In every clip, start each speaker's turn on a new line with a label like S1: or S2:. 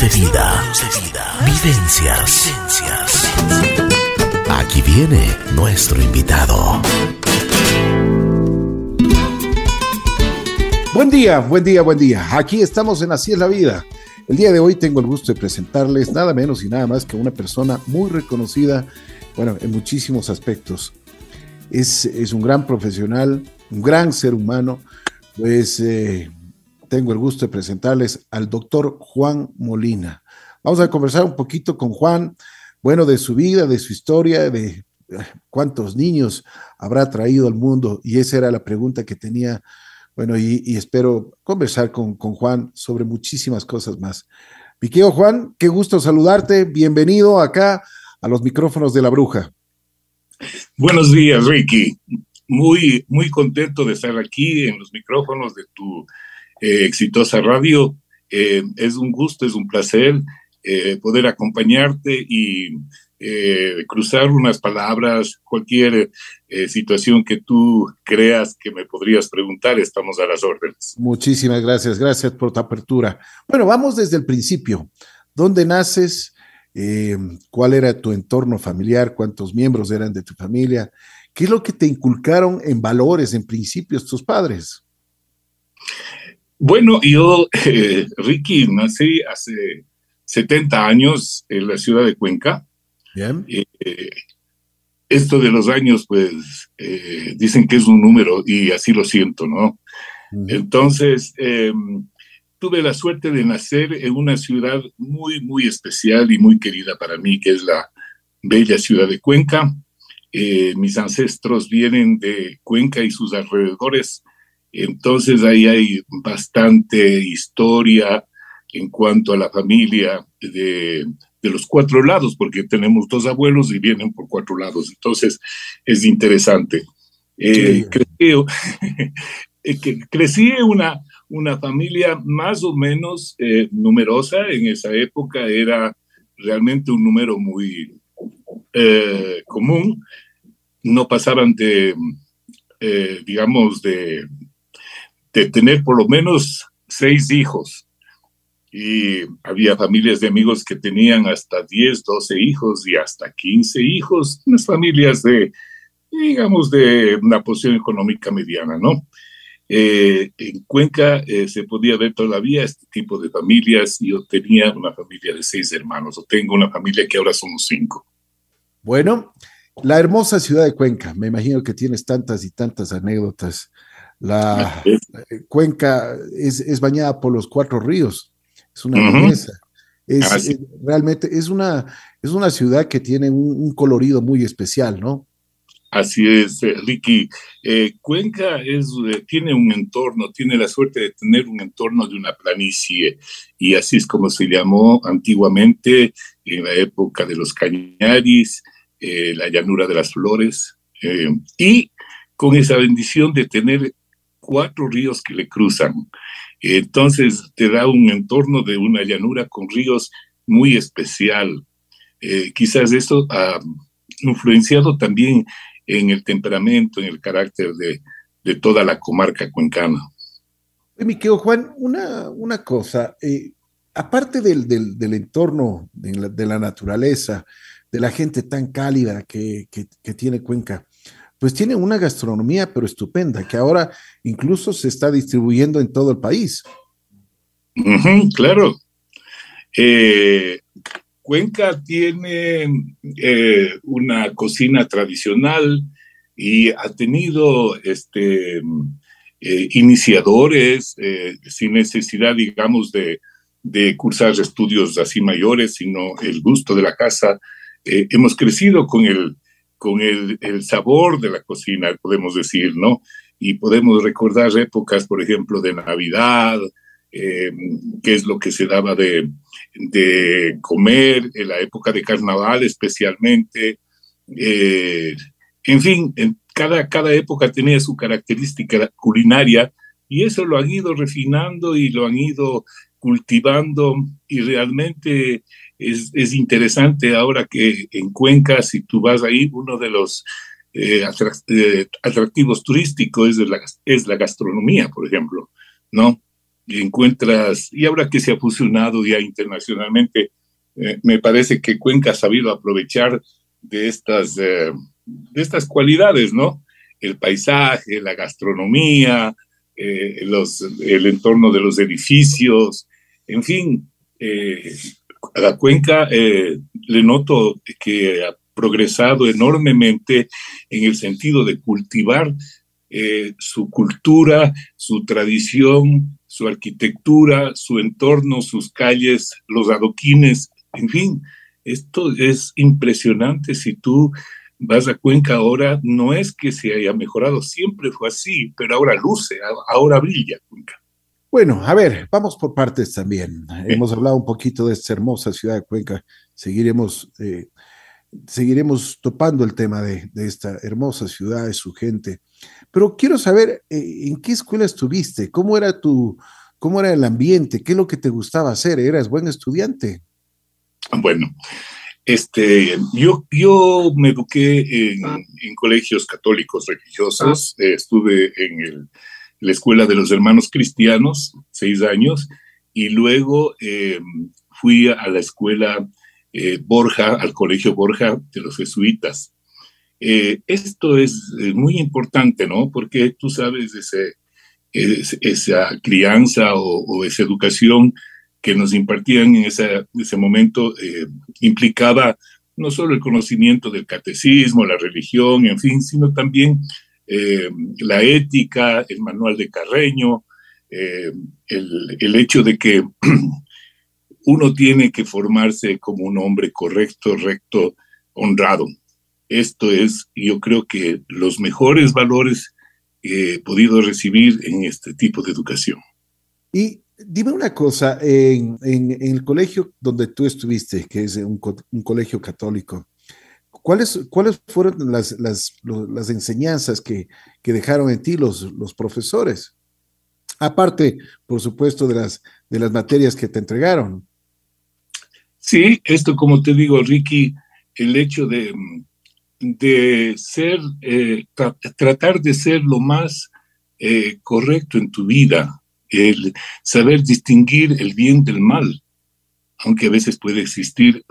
S1: De vida. Vivencias. Aquí viene nuestro invitado.
S2: Buen día, buen día, buen día. Aquí estamos en Así es la vida. El día de hoy tengo el gusto de presentarles nada menos y nada más que una persona muy reconocida, bueno, en muchísimos aspectos. Es, es un gran profesional, un gran ser humano, pues eh, tengo el gusto de presentarles al doctor Juan Molina. Vamos a conversar un poquito con Juan, bueno, de su vida, de su historia, de eh, cuántos niños habrá traído al mundo. Y esa era la pregunta que tenía, bueno, y, espero conversar con, con, Juan sobre muchísimas cosas más. Piqueo Juan, qué gusto saludarte. Bienvenido acá a los micrófonos de la bruja.
S3: Buenos días, Ricky. Muy, muy contento de estar aquí en los micrófonos de tu eh, exitosa radio. Eh, es un gusto, es un placer eh, poder acompañarte y cruzar unas palabras, cualquier situación que tú creas que me podrías preguntar, estamos a las órdenes.
S2: Muchísimas gracias, gracias por tu apertura. Bueno, vamos desde el principio. ¿Dónde naces? ¿Cuál era tu entorno familiar? ¿Cuántos miembros eran de tu familia? ¿Qué es lo que te inculcaron en valores, en principios tus padres?
S3: Bueno, yo, eh, Ricky, nací hace 70 años en la ciudad de Cuenca. Bien. Eh, esto de los años, pues, eh, dicen que es un número y así lo siento, ¿no? Entonces, em, tuve la suerte de nacer en una ciudad muy, muy especial y muy querida para mí, que es la bella ciudad de Cuenca. mis ancestros vienen de Cuenca y sus alrededores entonces ahí hay bastante historia en cuanto a la familia de, los cuatro lados, porque tenemos dos abuelos y vienen por cuatro lados. Entonces es interesante. Eh, crecí en una, una familia más o menos eh, numerosa. En esa época era realmente un número muy eh, común. No pasaban de, digamos, de de tener por lo menos seis hijos. Y había familias de amigos que tenían hasta 10, 12 hijos y hasta 15 hijos, unas familias de, digamos, de una posición económica mediana, ¿no? Eh, en Cuenca eh, se podía ver todavía este tipo de familias. Yo tenía una familia de seis hermanos, o tengo una familia que ahora somos cinco.
S2: Bueno, la hermosa ciudad de Cuenca, me imagino que tienes tantas y tantas anécdotas la cuenca es, bañada por los cuatro ríos. Es una belleza. Es, realmente es una, es una ciudad que tiene un, colorido muy especial, ¿no?
S3: Así es, eh, Ricky. Eh, Cuenca es, eh, tiene un entorno, tiene la suerte de tener un entorno de una planicie, y así es como se llamó antiguamente en la época de los cañaris, la llanura de las flores, y con esa bendición de tener cuatro ríos que le cruzan. Entonces te da un entorno de una llanura con ríos muy especial. Eh, quizás eso ha influenciado también en el temperamento, en el carácter de, toda la comarca cuencana.
S2: Mi querido Juan, una, una cosa, eh, aparte del, entorno, de la, naturaleza, de la gente tan cálida que, que tiene Cuenca, pues tiene una gastronomía pero estupenda, que ahora incluso se está distribuyendo en todo el país.
S3: claro. Eh, Cuenca tiene eh, una cocina tradicional y ha tenido este, eh, iniciadores sin necesidad, digamos, de, de, cursar estudios así mayores, sino el gusto de la casa. hemos crecido con el, con el, sabor de la cocina, podemos decir, ¿no? Y podemos recordar épocas, por ejemplo, de Navidad, eh, qué es lo que se daba de, comer, en la época de carnaval especialmente. Eh, en fin, en cada, cada época tenía su característica culinaria y eso lo han ido refinando y lo han ido cultivando y realmente es, interesante ahora que en Cuenca, si tú vas ahí, uno de los eh, eh, atractivos turísticos es la, es la gastronomía, por ejemplo, ¿no? encuentras, y ahora que se ha fusionado ya internacionalmente, eh, me parece que Cuenca ha sabido aprovechar de estas, eh, de estas cualidades, ¿no? El paisaje, la gastronomía, los, el entorno de los edificios, en fin, a la cuenca le noto que ha progresado enormemente en el sentido de cultivar su cultura, su tradición, su arquitectura, su entorno, sus calles, los adoquines, en fin, esto es impresionante si tú vas a Cuenca ahora, no es que se haya mejorado, siempre fue así, pero ahora luce, ahora brilla Cuenca.
S2: Bueno, a ver, vamos por partes también. Hemos hablado un poquito de esta hermosa ciudad de Cuenca. Seguiremos, eh, seguiremos topando el tema de, esta hermosa ciudad, de su gente. Pero quiero saber eh, en qué escuela estuviste, cómo era tu, cómo era el ambiente, qué es lo que te gustaba hacer. ¿Eras buen estudiante?
S3: Bueno, este, yo, yo me eduqué en, colegios católicos religiosos, ah. eh, estuve en la Escuela de los Hermanos Cristianos, seis años, y luego em, fui a la escuela eh, Borja, al Colegio Borja de los Jesuitas. Eh, esto es muy importante, ¿no? Porque tú sabes, ese, esa crianza o, o esa educación que nos impartían en ese, ese momento eh, implicaba no solo el conocimiento del catecismo, la religión, en fin, sino también eh, la ética, el manual de Carreño, eh, el, hecho de que uno tiene que formarse como un hombre correcto, recto, honrado. Esto es, yo creo que los mejores valores que he podido recibir en este tipo de educación.
S2: Y Dime una cosa, en, el colegio donde tú estuviste, que es un, colegio católico, ¿cuáles, cuáles fueron las, las, enseñanzas que, dejaron en ti los, los profesores? Aparte, por supuesto, de las, de las materias que te entregaron.
S3: Sí, esto como te digo, Ricky, el hecho de, de ser, eh, tratar de ser lo más eh, correcto en tu vida, el saber distinguir el bien del mal, aunque a veces puede existir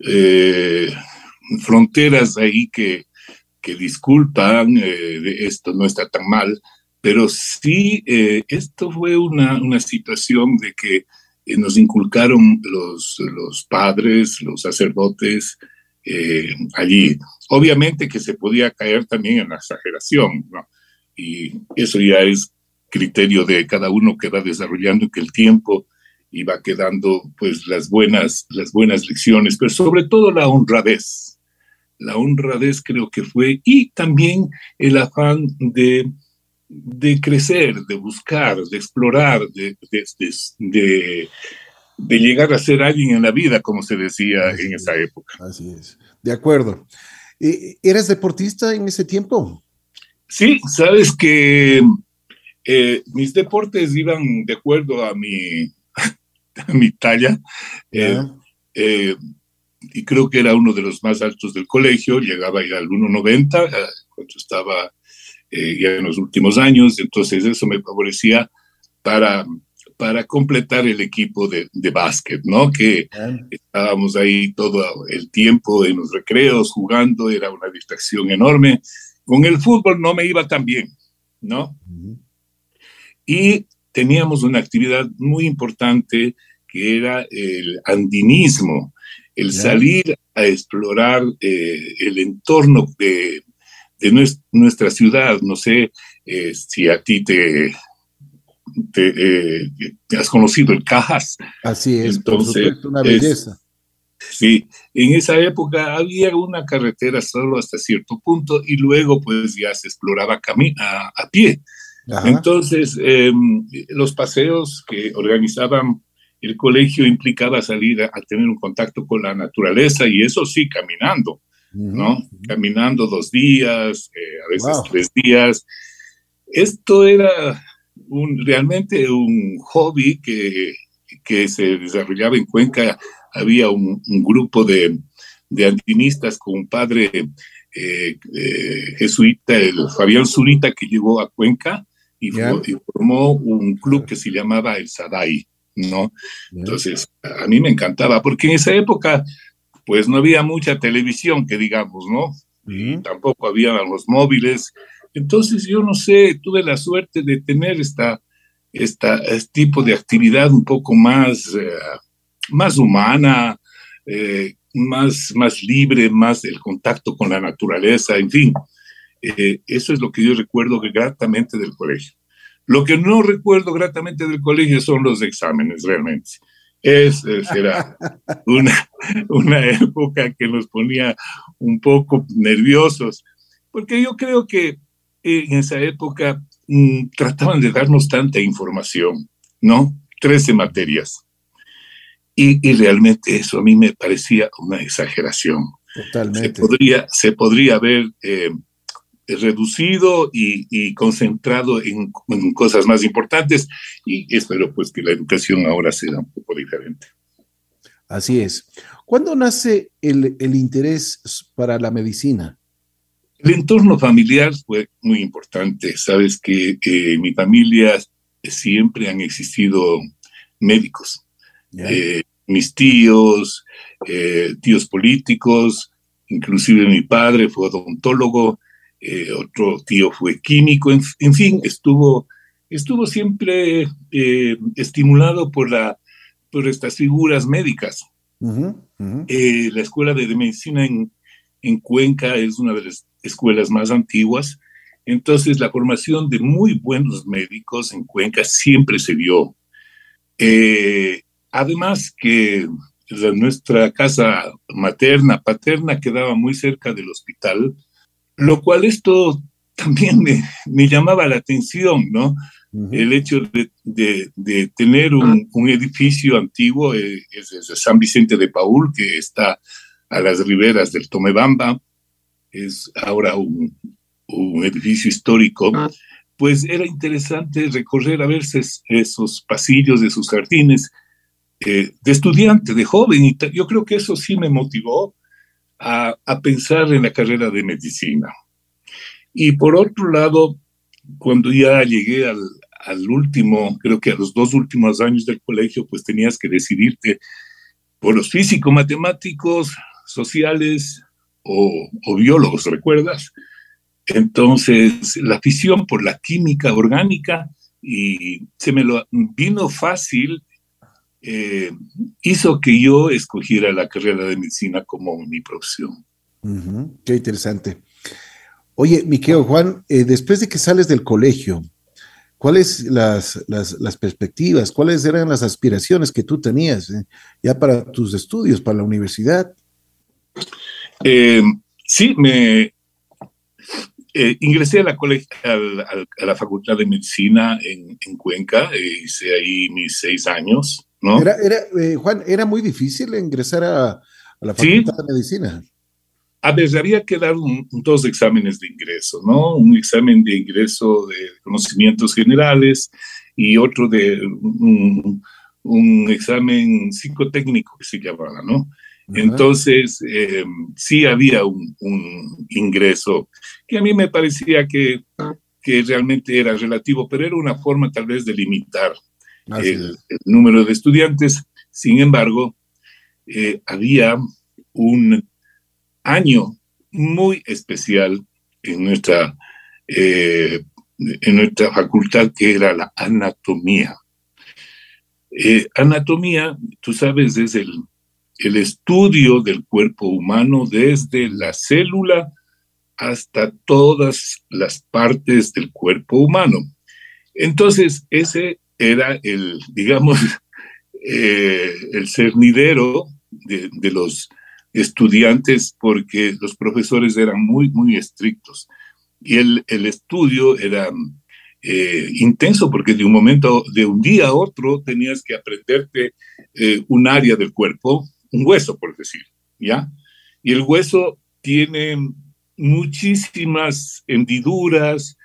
S3: eh, fronteras ahí que, que disculpan, eh, esto no está tan mal, pero sí, esto fue una, una, situación de que nos inculcaron los, los padres, los sacerdotes allí. Obviamente que se podía caer también en la exageración. Y eso ya es criterio de cada uno que va desarrollando que el tiempo iba quedando pues las buenas, las buenas lecciones, pero sobre todo la honradez. La honradez creo que fue y también el afán de, de crecer, de buscar, de explorar, de, de, de, llegar a ser alguien en la vida, como se decía en esa época.
S2: Así es, de acuerdo. Eh, ¿Eres deportista en ese tiempo?
S3: Sí, sabes que eh, mis deportes iban de acuerdo a mi, a mi talla. Eh, eh, y creo que era uno de los más altos del colegio, llegaba ya al 1,90 cuando estaba ya en los últimos años, entonces eso me favorecía para, para completar el equipo de, de básquet, ¿no? Que estábamos ahí todo el tiempo en los recreos jugando, era una distracción enorme. Con el fútbol no me iba tan bien, ¿no? Y teníamos una actividad muy importante que era el andinismo, el salir a explorar eh, el entorno de, nuestra ciudad. No sé eh, si a ti te, eh, has conocido el Cajas.
S2: Así es, entonces una belleza.
S3: sí, en esa época había una carretera solo hasta cierto punto y luego pues ya se exploraba a, a pie. Entonces, em, los paseos que organizaban el colegio implicaba salir a, tener un contacto con la naturaleza y eso sí, caminando, ¿no? Caminando dos días, eh, a veces tres días. Esto era un, realmente un hobby que, que se desarrollaba en Cuenca. Había un, grupo de, de andinistas con un padre eh, eh, jesuita, el Fabián Zurita, que llegó a Cuenca y, formó un club que se llamaba el Sadai, ¿no? Entonces, a mí me encantaba, porque en esa época, pues no había mucha televisión, que digamos, ¿no? Tampoco había los móviles. Entonces, yo no sé, tuve la suerte de tener esta, esta, este tipo de actividad un poco más, eh, más humana, eh, más, más libre, más el contacto con la naturaleza, en fin. Eh, eso es lo que yo recuerdo gratamente del colegio. Lo que no recuerdo gratamente del colegio son los exámenes, realmente. Es, era una, una época que nos ponía un poco nerviosos, porque yo creo que en esa época mm, trataban de darnos tanta información, ¿no? Trece materias. Y, y, realmente eso a mí me parecía una exageración. Totalmente. Se podría, se podría haber eh, reducido y, concentrado en, cosas más importantes y espero pues que la educación ahora sea un poco diferente.
S2: Así es. ¿Cuándo nace el, interés para la medicina?
S3: El entorno familiar fue muy importante. Sabes que eh, en mi familia siempre han existido médicos. Eh, mis tíos, eh, tíos políticos, inclusive mi padre fue odontólogo, eh, otro tío fue químico, en, fin, estuvo, estuvo siempre eh, estimulado por, la, por estas figuras médicas. Eh, la escuela de medicina en, en, Cuenca es una de las escuelas más antiguas, entonces la formación de muy buenos médicos en Cuenca siempre se vio. además que nuestra casa materna, paterna quedaba muy cerca del hospital, lo cual esto también me, llamaba la atención, ¿no? El hecho de, tener un, edificio antiguo, eh, es, San Vicente de Paul, que está a las riberas del Tomebamba, es ahora un, edificio histórico, ah. pues era interesante recorrer a verse esos pasillos de sus jardines eh, de estudiante, de joven, y yo creo que eso sí me motivó a, pensar en la carrera de medicina. Y por otro lado, cuando ya llegué al, al, último, creo que a los dos últimos años del colegio, pues tenías que decidirte por los físicos, matemáticos, sociales o, o biólogos, ¿recuerdas? Entonces, la afición por la química orgánica y se me lo vino fácil eh, hizo que yo escogiera la carrera de medicina como mi profesión.
S2: qué interesante. Oye, Miquel Juan, eh, después de que sales del colegio, ¿cuáles las, las, perspectivas, cuáles eran las aspiraciones que tú tenías eh, ya para tus estudios, para la universidad?
S3: sí, me ingresé a la, a, la, Facultad de Medicina en, en Cuenca, hice ahí mis seis años.
S2: Era, eh, Juan, era muy difícil ingresar a, la Facultad de Medicina.
S3: A ver, había que dar dos exámenes de ingreso, ¿no? Un examen de ingreso de conocimientos generales y otro de un, examen psicotécnico que se llamaba, ¿no? Entonces, em, sí había un, ingreso que a mí me parecía que, que realmente era relativo, pero era una forma tal vez de limitar el, número de estudiantes. Sin embargo, eh, había un año muy especial en nuestra, eh, en nuestra facultad que era la anatomía. Eh, anatomía, tú sabes, es el, el estudio del cuerpo humano desde la célula hasta todas las partes del cuerpo humano. Entonces, ese era el, digamos, eh, el cernidero de, los estudiantes porque los profesores eran muy, muy estrictos. Y el, el estudio era eh, intenso porque de un momento, de un día a otro, tenías que aprenderte eh, un área del cuerpo, un hueso, por decir, ¿ya? Y el hueso tiene muchísimas hendiduras,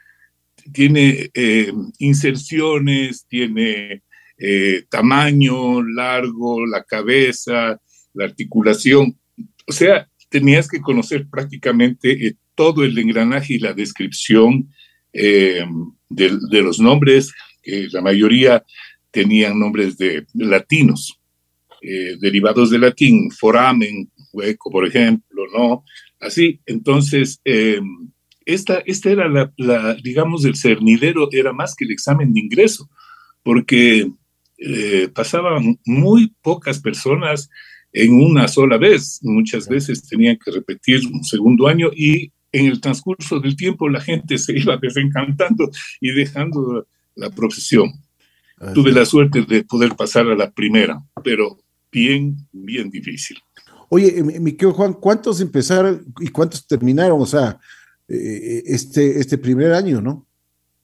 S3: tiene eh, inserciones, tiene eh, tamaño, largo, la cabeza, la articulación. O sea, tenías que conocer prácticamente eh, todo el engranaje y la descripción de, los nombres, que la mayoría tenían nombres de, latinos, derivados de latín, foramen, hueco, por ejemplo, ¿no? Así, entonces, em, esta, esta era la, digamos, el cernidero, era más que el examen de ingreso, porque eh, pasaban muy pocas personas en una sola vez. Muchas veces tenían que repetir un segundo año y en el transcurso del tiempo la gente se iba desencantando y dejando la profesión. Tuve la suerte de poder pasar a la primera, pero bien, bien difícil.
S2: Oye, mi querido Juan, ¿cuántos empezaron y cuántos terminaron? O sea, eh, este, este primer año, ¿no?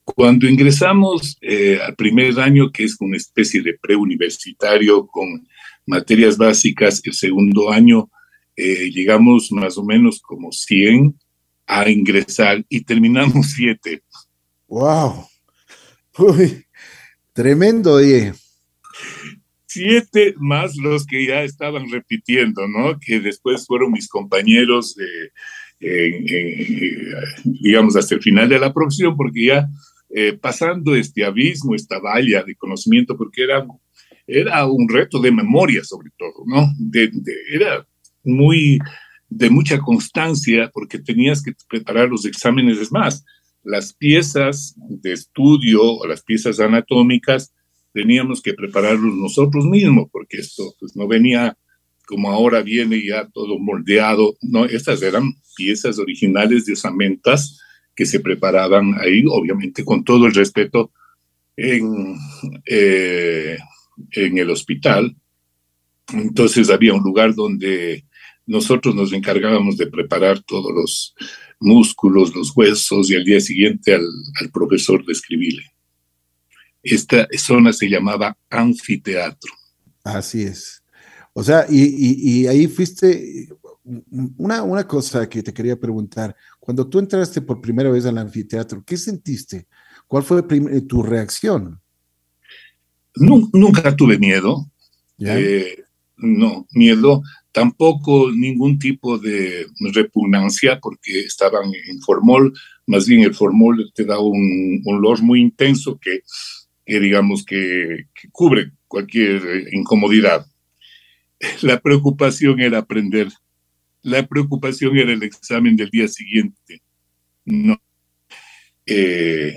S3: Cuando ingresamos eh, al primer año, que es una especie de preuniversitario con materias básicas, el segundo año eh, llegamos más o menos como 100 a ingresar y terminamos 7.
S2: ¡Wow! Uy, tremendo, oye.
S3: Siete más los que ya estaban repitiendo, ¿no? Que después fueron mis compañeros, digamos, hasta el final de la profesión, porque ya eh, pasando este abismo, esta valla de conocimiento, porque era, era un reto de memoria sobre todo, ¿no? era muy de mucha constancia porque tenías que preparar los exámenes. Es más, las piezas de estudio o las piezas anatómicas teníamos que prepararlos nosotros mismos porque esto pues, no venía como ahora viene ya todo moldeado, no, estas eran piezas originales de osamentas que se preparaban ahí, obviamente con todo el respeto en, eh, en el hospital. Entonces había un lugar donde nosotros nos encargábamos de preparar todos los músculos, los huesos y al día siguiente al, al profesor de escribirle. Esta zona se llamaba anfiteatro.
S2: Así es. O sea, y, y, y ahí fuiste, una, una cosa que te quería preguntar, cuando tú entraste por primera vez al anfiteatro, ¿qué sentiste? ¿Cuál fue eh, tu reacción?
S3: Nunca tuve miedo. Eh, no, miedo. Tampoco ningún tipo de repugnancia porque estaban en formol. Más bien el formol te da un olor muy intenso que, digamos que, que cubre cualquier eh, incomodidad. La preocupación era aprender la preocupación era el examen del día siguiente. No. Eh,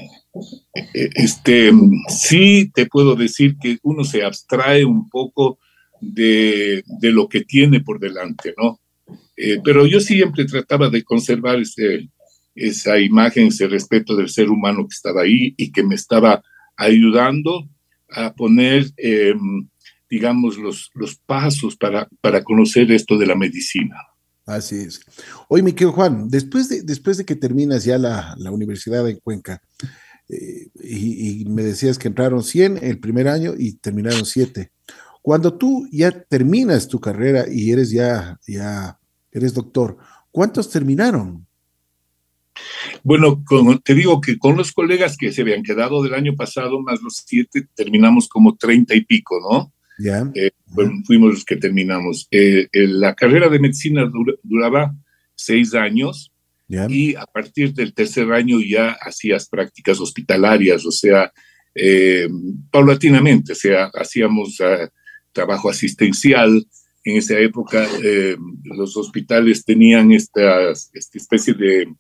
S3: eh, este, sí te puedo decir que uno se abstrae un poco de, lo que tiene por delante, ¿no? Eh, pero yo siempre trataba de conservar ese, esa imagen, ese respeto del ser humano que estaba ahí y que me estaba ayudando a poner, em, digamos, los, los pasos para, para conocer esto de la medicina.
S2: Así es. Oye, mi querido Juan, después de, después de que terminas ya la, universidad en Cuenca, eh, y, me decías que entraron 100 el primer año y terminaron 7. Cuando tú ya terminas tu carrera y eres ya, ya eres doctor, ¿cuántos terminaron?
S3: Bueno, te digo que con los colegas que se habían quedado del año pasado, más los siete, terminamos como treinta y pico, ¿no? Eh, fuimos los que terminamos. Eh, eh, la carrera de medicina duraba seis años y a partir del tercer año ya hacías prácticas hospitalarias, o sea, paulatinamente, o sea, hacíamos ah, trabajo asistencial. En esa época los hospitales tenían esta, esta especie de,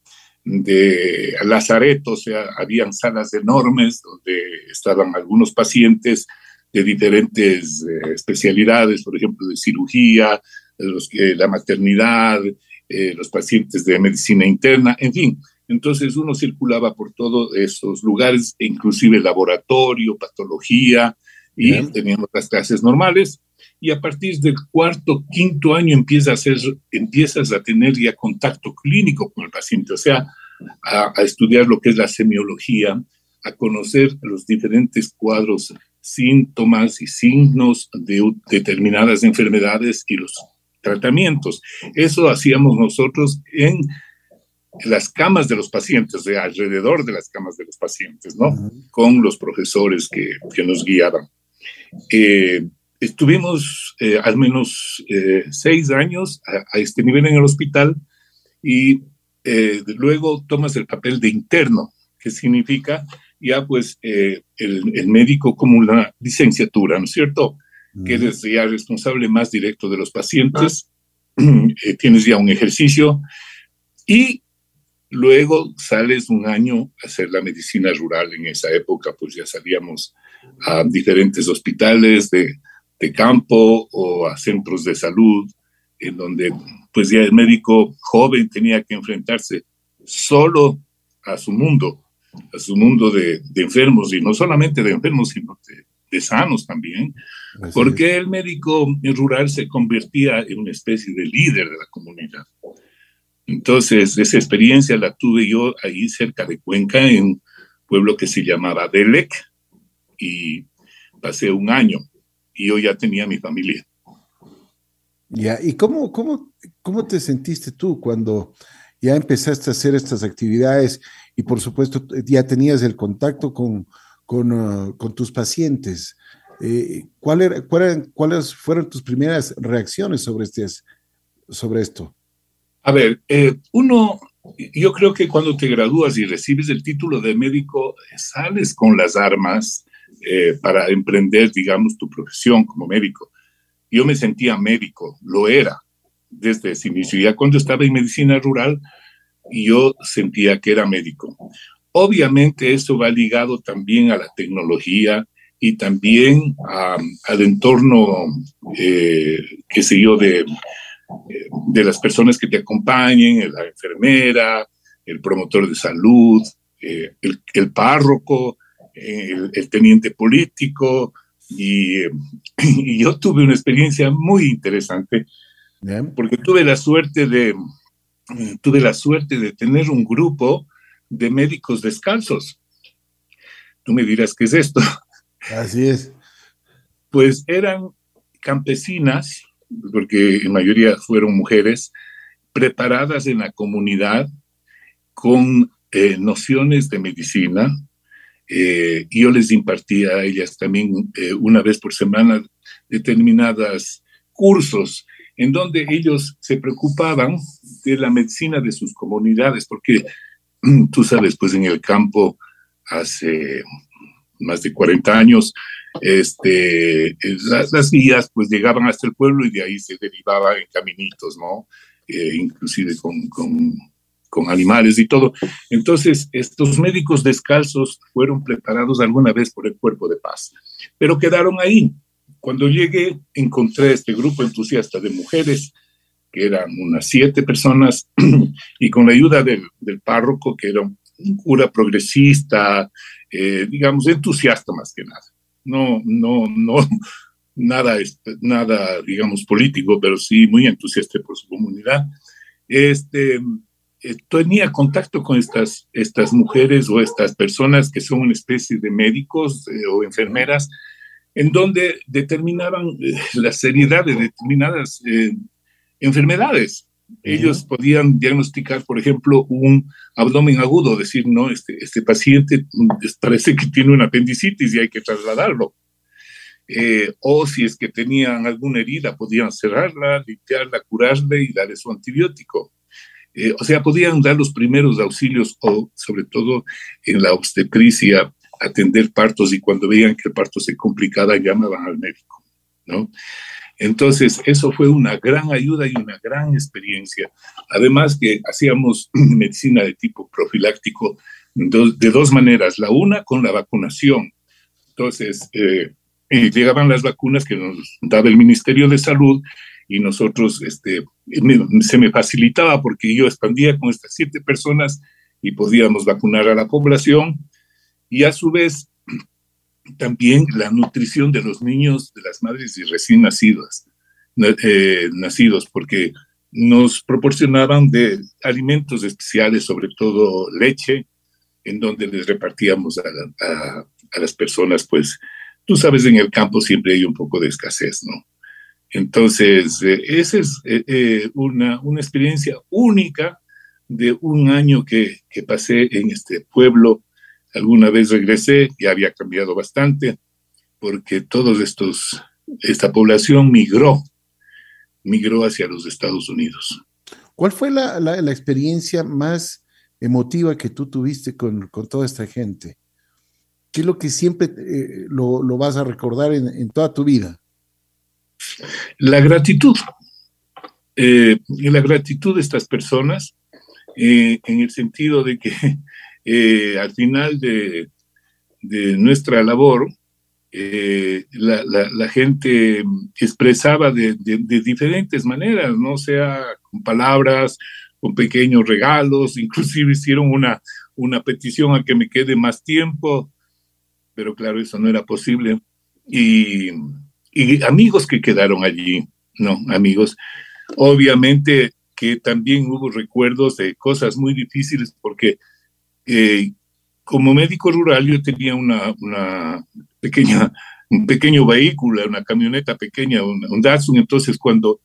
S3: de lazareto, o sea, habían salas enormes donde estaban algunos pacientes de diferentes eh, especialidades, por ejemplo, de cirugía, los, la maternidad, eh, los pacientes de medicina interna, en fin. Entonces uno circulaba por todos esos lugares, inclusive laboratorio, patología, y teníamos las clases normales. Y a partir del cuarto, quinto año empieza a hacer, empiezas a tener ya contacto clínico con el paciente, o sea, a, a estudiar lo que es la semiología, a conocer los diferentes cuadros síntomas y signos de determinadas enfermedades y los tratamientos. Eso hacíamos nosotros en las camas de los pacientes, de alrededor de las camas de los pacientes, ¿no? Con los profesores que, que nos guiaban. Eh, estuvimos eh, al menos eh, seis años a, a, este nivel en el hospital y luego tomas el papel de interno, que significa ya pues el, el, médico como una licenciatura, ¿no es cierto? Que eres ya responsable más directo de los pacientes, eh, tienes ya un ejercicio y luego sales un año a hacer la medicina rural. En esa época pues ya salíamos a diferentes hospitales de, de campo o a centros de salud, en donde pues ya el médico joven tenía que enfrentarse solo a su mundo, a su mundo de, de enfermos, y no solamente de enfermos, sino de, de sanos también, porque el médico rural se convertía en una especie de líder de la comunidad. Entonces, esa experiencia la tuve yo ahí cerca de Cuenca, en un pueblo que se llamaba Delec, y pasé un año, y yo ya tenía mi familia.
S2: Ya, ¿y cómo, cómo, cómo te sentiste tú cuando ya empezaste a hacer estas actividades y por supuesto ya tenías el contacto con, con, con tus pacientes. Eh, ¿cuál era, ¿Cuáles fueron tus primeras reacciones sobre, este, sobre esto?
S3: A ver, eh, uno, yo creo que cuando te gradúas y recibes el título de médico, sales con las armas eh, para emprender, digamos, tu profesión como médico. Yo me sentía médico, lo era desde ese inicio. Ya cuando estaba en medicina rural, yo sentía que era médico. Obviamente eso va ligado también a la tecnología y también al entorno, eh, qué sé yo, de, de las personas que te acompañen, la enfermera, el promotor de salud, eh, el, párroco, el, teniente político. Y, y, yo tuve una experiencia muy interesante porque tuve la suerte de tuve la suerte de tener un grupo de médicos descalzos. Tú me dirás, ¿qué es esto?
S2: Así es.
S3: Pues eran campesinas, porque en mayoría fueron mujeres, preparadas en la comunidad con eh, nociones de medicina. Eh, yo les impartía a ellas también eh, una vez por semana determinados cursos en donde ellos se preocupaban de la medicina de sus comunidades, porque tú sabes, pues en el campo hace más de 40 años, este, las, las, guías pues llegaban hasta el pueblo y de ahí se derivaban en caminitos, ¿no? Eh, inclusive con, con, con, animales y todo. Entonces, estos médicos descalzos fueron preparados alguna vez por el cuerpo de paz, pero quedaron ahí. Cuando llegué, encontré este grupo entusiasta de mujeres que eran unas siete personas, y con la ayuda del, del párroco, que era un cura progresista, eh, digamos, entusiasta más que nada. No, no, no, nada, nada, digamos, político, pero sí muy entusiasta por su comunidad. Este, eh, tenía contacto con estas, estas mujeres o estas personas que son una especie de médicos eh, o enfermeras, en donde determinaban la seriedad de determinadas enfermedades. Ellos podían diagnosticar, por ejemplo, un abdomen agudo, decir, no, este, este paciente mm, parece que tiene una apendicitis y hay que trasladarlo. Eh, o si es que tenían alguna herida, podían cerrarla, limpiarla, curarla y darle su antibiótico. Eh, o sea, podían dar los primeros auxilios o, sobre todo, en la obstetricia, atender partos y cuando veían que el parto se complicaba, llamaban al médico, ¿no? Entonces, eso fue una gran ayuda y una gran experiencia. Además que hacíamos medicina de tipo profiláctico de dos maneras. La una con la vacunación. Entonces, eh, llegaban las vacunas que nos daba el Ministerio de Salud y nosotros, este, se me facilitaba porque yo expandía con estas siete personas y podíamos vacunar a la población y a su vez también la nutrición de los niños, de las madres y recién eh, nacidos, porque nos proporcionaban de alimentos especiales, sobre todo leche, en donde les repartíamos a, las personas, pues tú sabes, en el campo siempre hay un poco de escasez, ¿no? Entonces, eh, esa es eh, una, una, experiencia única de un año que, que pasé en este pueblo Alguna vez regresé y había cambiado bastante porque todos estos, esta población migró, migró hacia los Estados Unidos.
S2: ¿Cuál fue la, la, experiencia más emotiva que tú tuviste con, con, toda esta gente? ¿qué es lo que siempre eh, lo, lo, vas a recordar en, en, toda tu vida?
S3: La gratitud. Eh, la gratitud de estas personas, eh, en el sentido de que eh, al final de, de, nuestra labor, la, la, la, gente expresaba de, de, diferentes maneras, no sea con palabras, con pequeños regalos, inclusive hicieron una, una petición a que me quede más tiempo, pero claro, eso no era posible. Y, y amigos que quedaron allí, ¿no? Amigos. Obviamente que también hubo recuerdos de cosas muy difíciles porque eh, como médico rural yo tenía una, una, pequeña, un pequeño vehículo, una camioneta pequeña, un, un Datsun, entonces cuando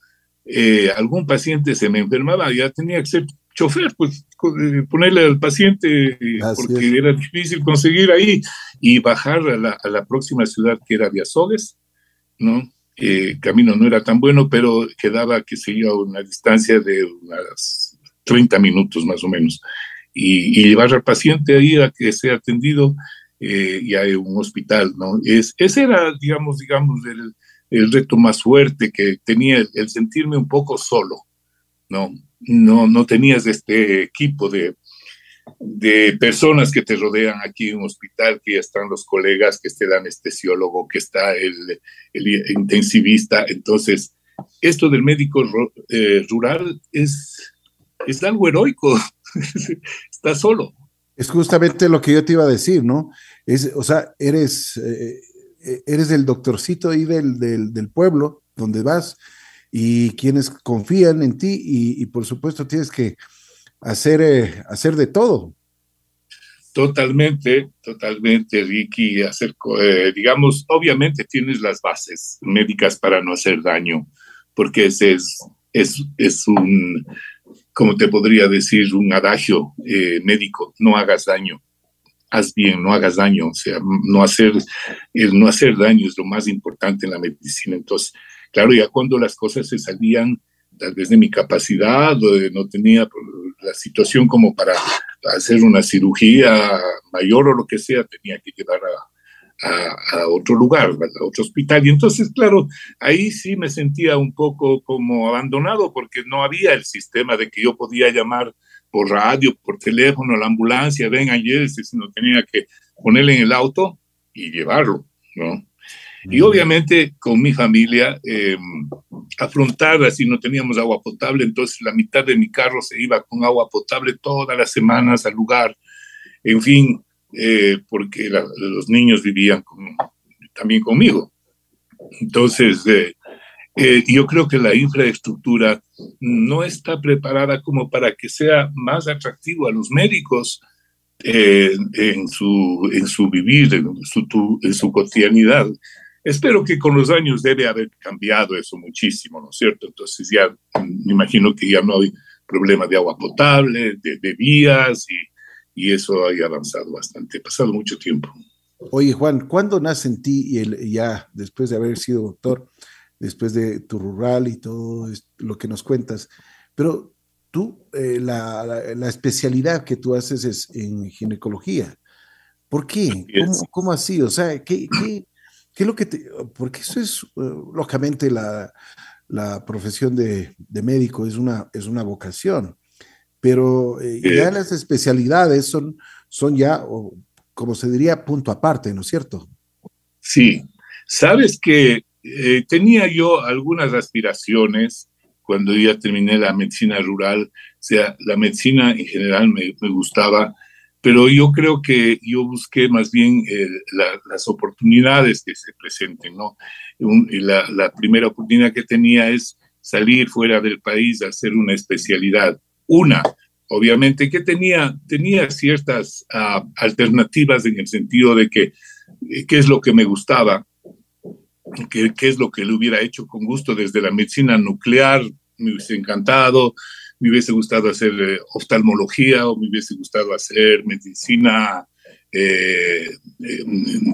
S3: eh, algún paciente se me enfermaba, ya tenía que ser chofer, pues eh, ponerle al paciente, Así porque es. era difícil conseguir ahí, y bajar a la, a la próxima ciudad que era Viazogues, ¿no? Eh, camino no era tan bueno, pero quedaba, que sé yo, a una distancia de unas 30 minutos más o menos. Y, y llevar al paciente ahí a que sea atendido eh, y hay un hospital, ¿no? Es, ese era, digamos, digamos, el, el reto más fuerte que tenía, el, el, sentirme un poco solo, ¿no? No, no tenías este equipo de, de personas que te rodean aquí en un hospital, que ya están los colegas, que está el anestesiólogo, que está el, el intensivista. Entonces, esto del médico eh, rural es, es algo heroico, está solo.
S2: Es justamente lo que yo te iba a decir, ¿no? Es, o sea, eres, eh, eres el doctorcito ahí del, del, del, pueblo donde vas y quienes confían en ti y, y por supuesto tienes que hacer, eh, hacer de todo.
S3: Totalmente, totalmente, Ricky. Hacer, eh, digamos, obviamente tienes las bases médicas para no hacer daño, porque ese es, es, es un, como te podría decir, un adagio eh, médico, no hagas daño, haz bien, no hagas daño, o sea, no hacer, el no hacer daño es lo más importante en la medicina. Entonces, claro, ya cuando las cosas se salían tal vez de mi capacidad, no tenía la situación como para hacer una cirugía mayor o lo que sea, tenía que llevar a, a, a, otro lugar, a otro hospital. Y entonces, claro, ahí sí me sentía un poco como abandonado porque no había el sistema de que yo podía llamar por radio, por teléfono, a la ambulancia, vengan, sino tenía que ponerle en el auto y llevarlo, ¿no? Y obviamente con mi familia eh, afrontar, así no teníamos agua potable, entonces la mitad de mi carro se iba con agua potable todas las semanas al lugar, en fin, eh, porque la, los niños vivían con, también conmigo. Entonces, eh, eh, yo creo que la infraestructura no está preparada como para que sea más atractivo a los médicos eh, en, su, en su vivir, en su, en su cotidianidad. Espero que con los años debe haber cambiado eso muchísimo, ¿no es cierto? Entonces ya me imagino que ya no hay problema de agua potable, de, de vías y, y, eso ha avanzado bastante. Ha pasado mucho tiempo.
S2: Oye, Juan, ¿cuándo nace en ti y el, ya después de haber sido doctor, después de tu rural y todo lo que nos cuentas? Pero tú, eh, la, la, la, especialidad que tú haces es en ginecología. ¿Por qué? ¿Cómo, ¿Cómo, así? O sea, ¿qué, qué, ¿Qué es lo que te.? Porque eso es, uh, lógicamente, la, la profesión de, de, médico es una, es una vocación, pero eh, ya las especialidades son, son ya, o, como se diría, punto aparte, ¿no es cierto?
S3: Sí. Sabes que eh, tenía yo algunas aspiraciones cuando ya terminé la medicina rural, o sea, la medicina en general me, me gustaba pero yo creo que yo busqué más bien eh, la, las oportunidades que se presenten, ¿no? Un, la, la, primera oportunidad que tenía es salir fuera del país a hacer una especialidad. Una, obviamente, que tenía, tenía ciertas uh, alternativas en el sentido de que eh, qué es lo que me gustaba, qué, qué es lo que le hubiera hecho con gusto desde la medicina nuclear, me hubiese encantado, me hubiese gustado hacer eh, oftalmología o me hubiese gustado hacer medicina eh, eh,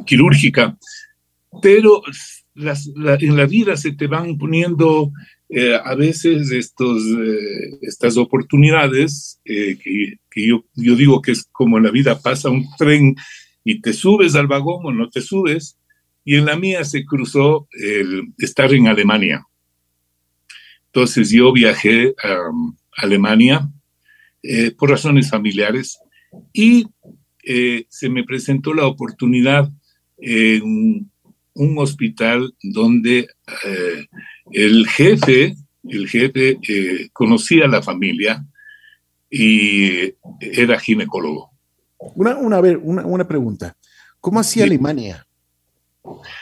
S3: quirúrgica, pero en la vida se te van poniendo eh, a veces estos, eh, estas oportunidades que, que yo, yo, digo que es como la vida pasa un tren y te subes al vagón o no te subes. Y en la mía se cruzó el estar en Alemania. Entonces yo viajé a Alemania eh, por razones familiares y eh, se me presentó la oportunidad en un hospital donde eh, el jefe, el jefe conocía a la familia y era ginecólogo.
S2: Una, una, una, una pregunta. ¿Cómo hacía Alemania?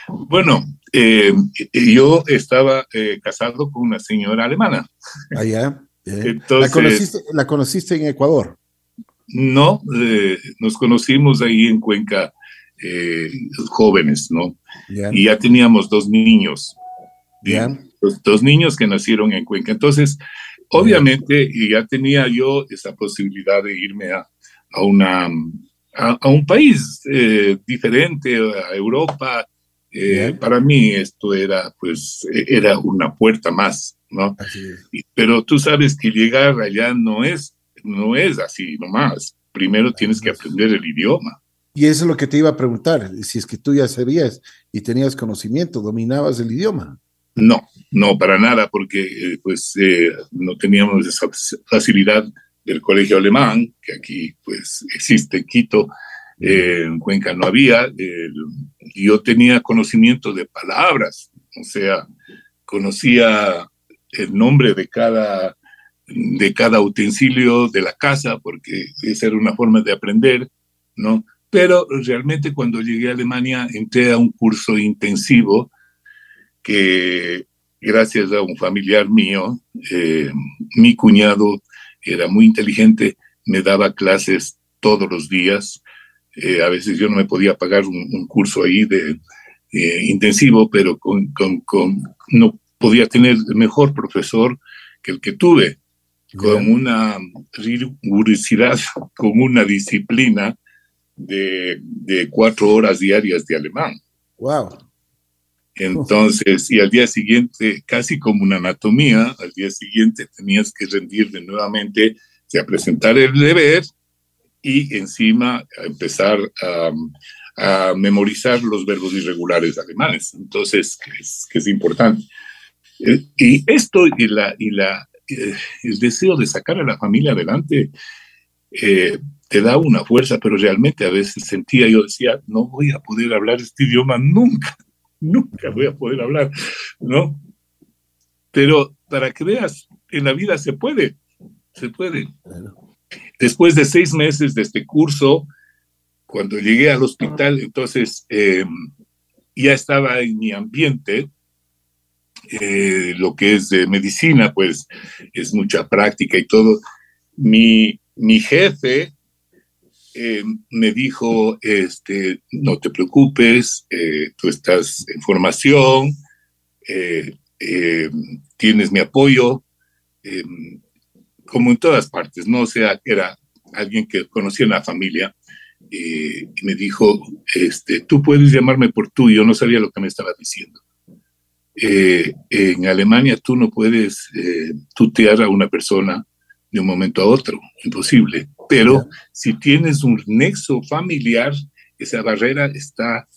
S3: Bueno, eh, yo estaba eh, casado con una señora alemana.
S2: Allá. Entonces, ¿La, conociste, en Ecuador?
S3: No, eh, nos conocimos ahí en Cuenca, jóvenes, ¿no? Y ya teníamos dos niños. Dos, niños que nacieron en Cuenca. Entonces, obviamente, ya tenía yo esa posibilidad de irme a, a una, a, un país diferente, a Europa, eh, para mí esto era, pues, e, era una puerta más, ¿no? Pero tú sabes que llegar allá no es, no es así nomás. Primero tienes que aprender el idioma.
S2: Y eso es lo que te iba a preguntar, si es que tú ya sabías y tenías conocimiento, dominabas el idioma.
S3: No, no, para nada, porque eh, pues eh, no teníamos esa facilidad del colegio alemán, que aquí pues existe en Quito, eh, en Cuenca no había, yo tenía conocimiento de palabras, o sea, conocía el nombre de cada, de cada utensilio de la casa, porque esa era una forma de aprender, ¿no? Pero realmente cuando llegué a Alemania entré a un curso intensivo que gracias a un familiar mío, eh, mi cuñado era muy inteligente, me daba clases todos los días, eh, a veces yo no me podía pagar un, curso ahí de eh, intensivo, pero con, no podía tener mejor profesor que el que tuve, con una rigurosidad, con una disciplina de, cuatro horas diarias de alemán.
S2: Wow.
S3: Entonces, y al día siguiente, casi como una anatomía, al día siguiente tenías que rendir de nuevamente, a presentar el deber y encima empezar a, memorizar los verbos irregulares alemanes. Entonces, que es, importante. Eh, y esto y, la, y la, eh, el deseo de sacar a la familia adelante eh, te da una fuerza, pero realmente a veces sentía, yo decía, no voy a poder hablar este idioma nunca, nunca voy a poder hablar, ¿no? Pero para que veas, en la vida se puede, se puede. Después de seis meses de este curso, cuando llegué al hospital, entonces em, ya estaba en mi ambiente, eh, lo que es de medicina, pues es mucha práctica y todo. Mi, mi jefe em, me dijo, este, no te preocupes, eh, tú estás en formación, eh, tienes mi apoyo, como en todas partes, ¿no? O sea, era alguien que conocía la familia y me dijo, este, tú puedes llamarme por tú, yo no sabía lo que me estaba diciendo. Eh, en Alemania tú no puedes eh, tutear a una persona de un momento a otro, imposible. Pero si tienes un nexo familiar, esa barrera está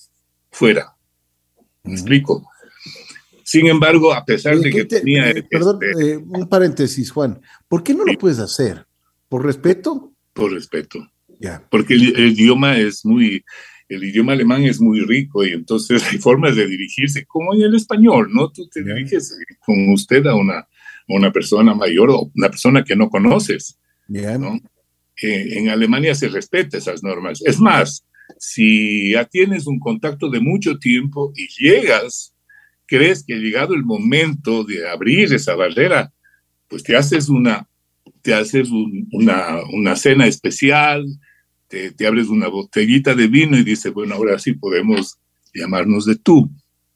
S3: fuera. ¿Me explico? Sin embargo, a pesar de que tenía...
S2: Eh, perdón, este eh, un paréntesis, Juan. ¿Por qué no lo puedes hacer? ¿Por respeto?
S3: Por respeto. Ya. Porque el, idioma es muy... El idioma alemán es muy rico y entonces hay formas de dirigirse, como en el español, ¿no? Tú te diriges con usted a una, una persona mayor o una persona que no conoces, ¿no? Eh, en Alemania se respeta esas normas. Es más, si ya tienes un contacto de mucho tiempo y llegas crees que ha llegado el momento de abrir esa barrera, pues te haces una, te haces una, una, cena especial, te, te, abres una botellita de vino y dices, bueno, ahora sí podemos llamarnos de tú.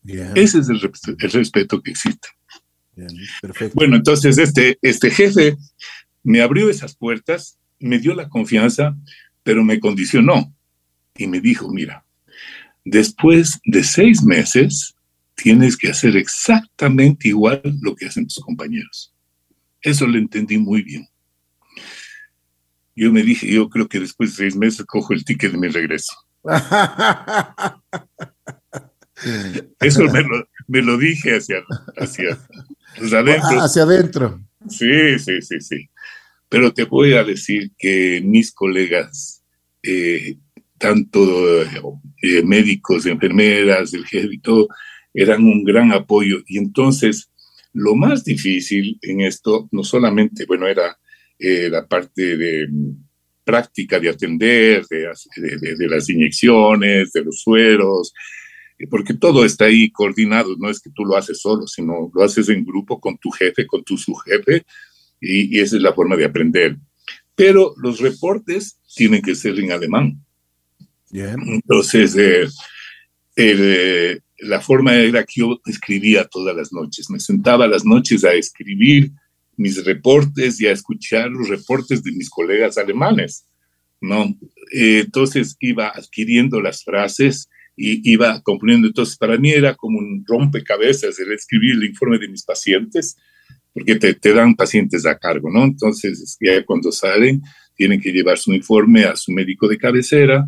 S3: Ese es el, el, respeto que existe. perfecto. Bueno, entonces este, este jefe me abrió esas puertas, me dio la confianza, pero me condicionó y me dijo, mira, después de seis meses, tienes que hacer exactamente igual lo que hacen tus compañeros. Eso lo entendí muy bien. Yo me dije, yo creo que después de seis meses cojo el ticket de mi regreso. Eso me lo, dije hacia, hacia adentro.
S2: Hacia adentro.
S3: Sí, sí, sí, sí. Pero te voy a decir que mis colegas, eh, tanto eh, médicos, enfermeras, el jefe y todo, eran un gran apoyo. Y entonces, lo más difícil en esto, no solamente, bueno, era eh, la parte de mm, práctica de atender, de, las inyecciones, de los sueros, eh, porque todo está ahí coordinado, no es que tú lo haces solo, sino lo haces en grupo con tu jefe, con tu subjefe, y, esa es la forma de aprender. Pero los reportes tienen que ser en alemán. Entonces, eh, la forma era que yo escribía todas las noches, me sentaba las noches a escribir mis reportes y a escuchar los reportes de mis colegas alemanes, ¿no? Eh, entonces iba adquiriendo las frases y iba componiendo. Entonces para mí era como un rompecabezas el escribir el informe de mis pacientes, porque te, te dan pacientes a cargo, ¿no? Entonces ya cuando salen tienen que llevar su informe a su médico de cabecera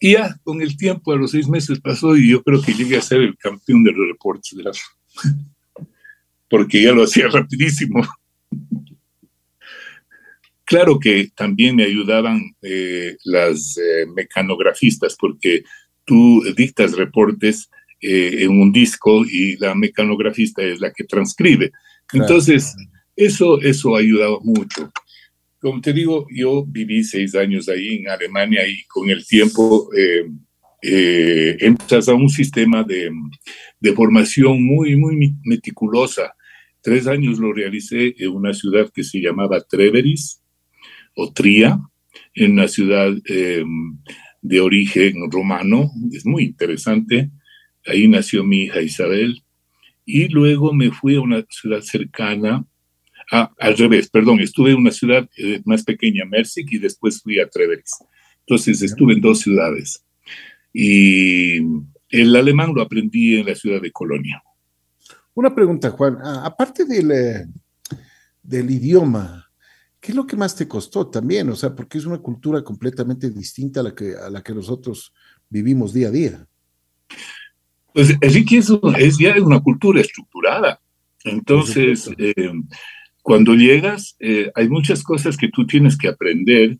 S3: y ya con el tiempo, a los seis meses pasó y yo creo que llegué a ser el campeón de los reportes de la... porque ya lo hacía rapidísimo. Claro que también me ayudaban eh, las eh, mecanografistas porque tú dictas reportes eh, en un disco y la mecanografista es la que transcribe. Entonces, eso, eso ha ayudado mucho. Como te digo, yo viví seis años ahí en Alemania y con el tiempo eh, entras a un sistema de, de formación muy, muy meticulosa Tres años lo realicé en una ciudad que se llamaba Treveris o Tria, en una ciudad em, de origen romano, es muy interesante. Ahí nació mi hija Isabel. Y luego me fui a una ciudad cercana, al revés, perdón, estuve en una ciudad eh, más pequeña, Mersik, y después fui a Treveris. Entonces estuve en dos ciudades. Y el alemán lo aprendí en la ciudad de Colonia.
S2: Una pregunta, Juan. Aparte del, eh, del idioma, ¿qué es lo que más te costó también? O sea, porque es una cultura completamente distinta a la que, a la que nosotros vivimos día a día.
S3: Pues que es, es ya una cultura estructurada. Entonces, eh, cuando llegas, eh, hay muchas cosas que tú tienes que aprender,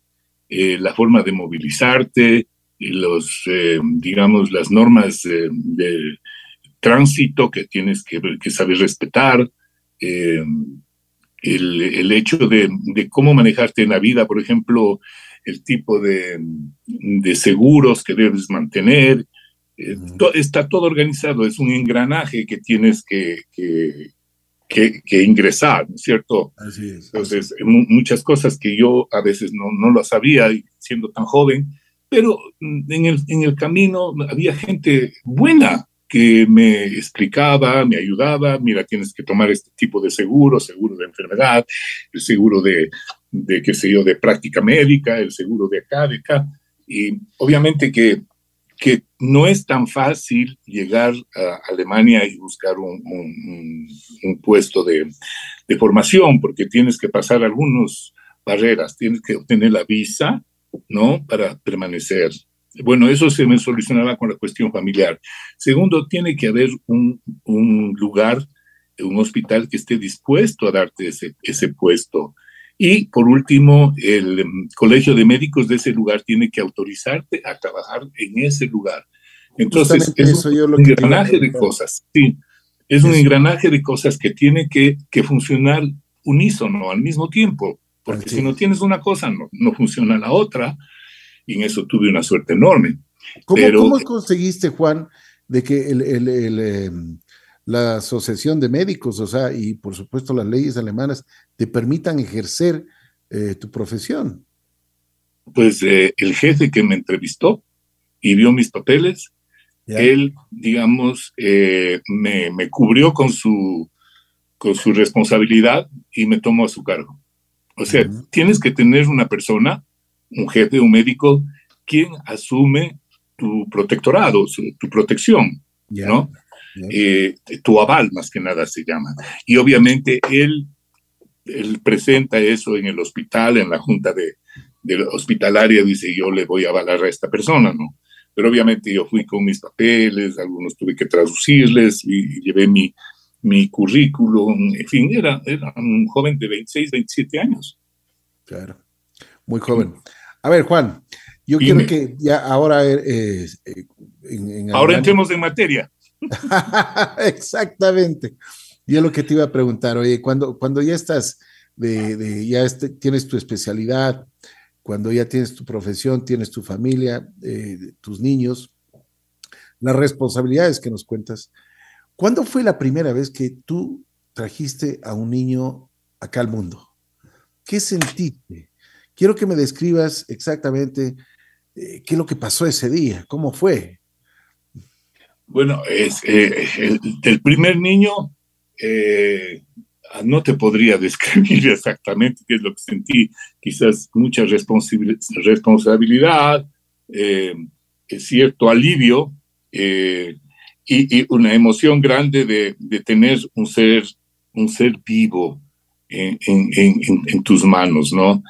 S3: la forma de movilizarte, y los, digamos, las normas de, tránsito que tienes que, saber respetar, eh, el, hecho de, cómo manejarte en la vida, por ejemplo, el tipo de, seguros que debes mantener. Eh, está todo organizado, es un engranaje que tienes que, que, ingresar, ¿no es cierto?
S2: Así es.
S3: Entonces, muchas cosas que yo a veces no, no lo sabía siendo tan joven, pero en el, en el camino había gente buena, que me explicaba, me ayudaba, mira, tienes que tomar este tipo de seguro, seguro de enfermedad, el seguro de, de qué sé yo, de práctica médica, el seguro de acá, de acá. Y obviamente que, que no es tan fácil llegar a Alemania y buscar un, un, puesto de, de, formación, porque tienes que pasar algunas barreras, tienes que obtener la visa, ¿no? Para permanecer bueno, eso se me solucionaba con la cuestión familiar. Segundo, tiene que haber un, lugar, un hospital que esté dispuesto a darte ese, ese puesto. Y por último, el em, colegio de médicos de ese lugar tiene que autorizarte a trabajar en ese lugar. Entonces, es un engranaje de cosas, sí. Es un engranaje de cosas que tiene que, que funcionar unísono al mismo tiempo, porque si no tienes una cosa, no, no funciona la otra y en eso tuve una suerte enorme.
S2: ¿Cómo, conseguiste, Juan, de que em, la Asociación de Médicos, o sea, y por supuesto las leyes alemanas, te permitan ejercer eh, tu profesión?
S3: Pues eh, el jefe que me entrevistó y vio mis papeles, él, digamos, eh, me, me, cubrió con su, con su responsabilidad y me tomó a su cargo. O sea, tienes que tener una persona un jefe, un médico, quien asume tu protectorado, tu protección, ¿no? Eh, tu aval, más que nada se llama. Y obviamente él, él presenta eso en el hospital, en la junta de, de hospitalaria, dice, yo le voy a avalar a esta persona, ¿no? pero obviamente yo fui con mis papeles, algunos tuve que traducirles y, llevé mi, mi currículum, en fin, era, era un joven de 26, 27 años.
S2: Claro, muy joven. A ver, Juan, yo quiero que ya ahora... Eh,
S3: eh, ahora entremos en materia.
S2: Exactamente. Yo lo que te iba a preguntar, oye, cuando, cuando ya estás, de, ya este, tienes tu especialidad, cuando ya tienes tu profesión, tienes tu familia, eh, tus niños, las responsabilidades que nos cuentas, ¿cuándo fue la primera vez que tú trajiste a un niño acá al mundo? ¿Qué sentiste? Quiero que me describas exactamente eh, qué es lo que pasó ese día, cómo fue.
S3: Bueno, es, eh, el, primer niño eh, no te podría describir exactamente qué es lo que sentí. Quizás mucha responsabilidad, cierto alivio y, una emoción grande de, tener un ser, un ser vivo en, en tus manos, ¿no?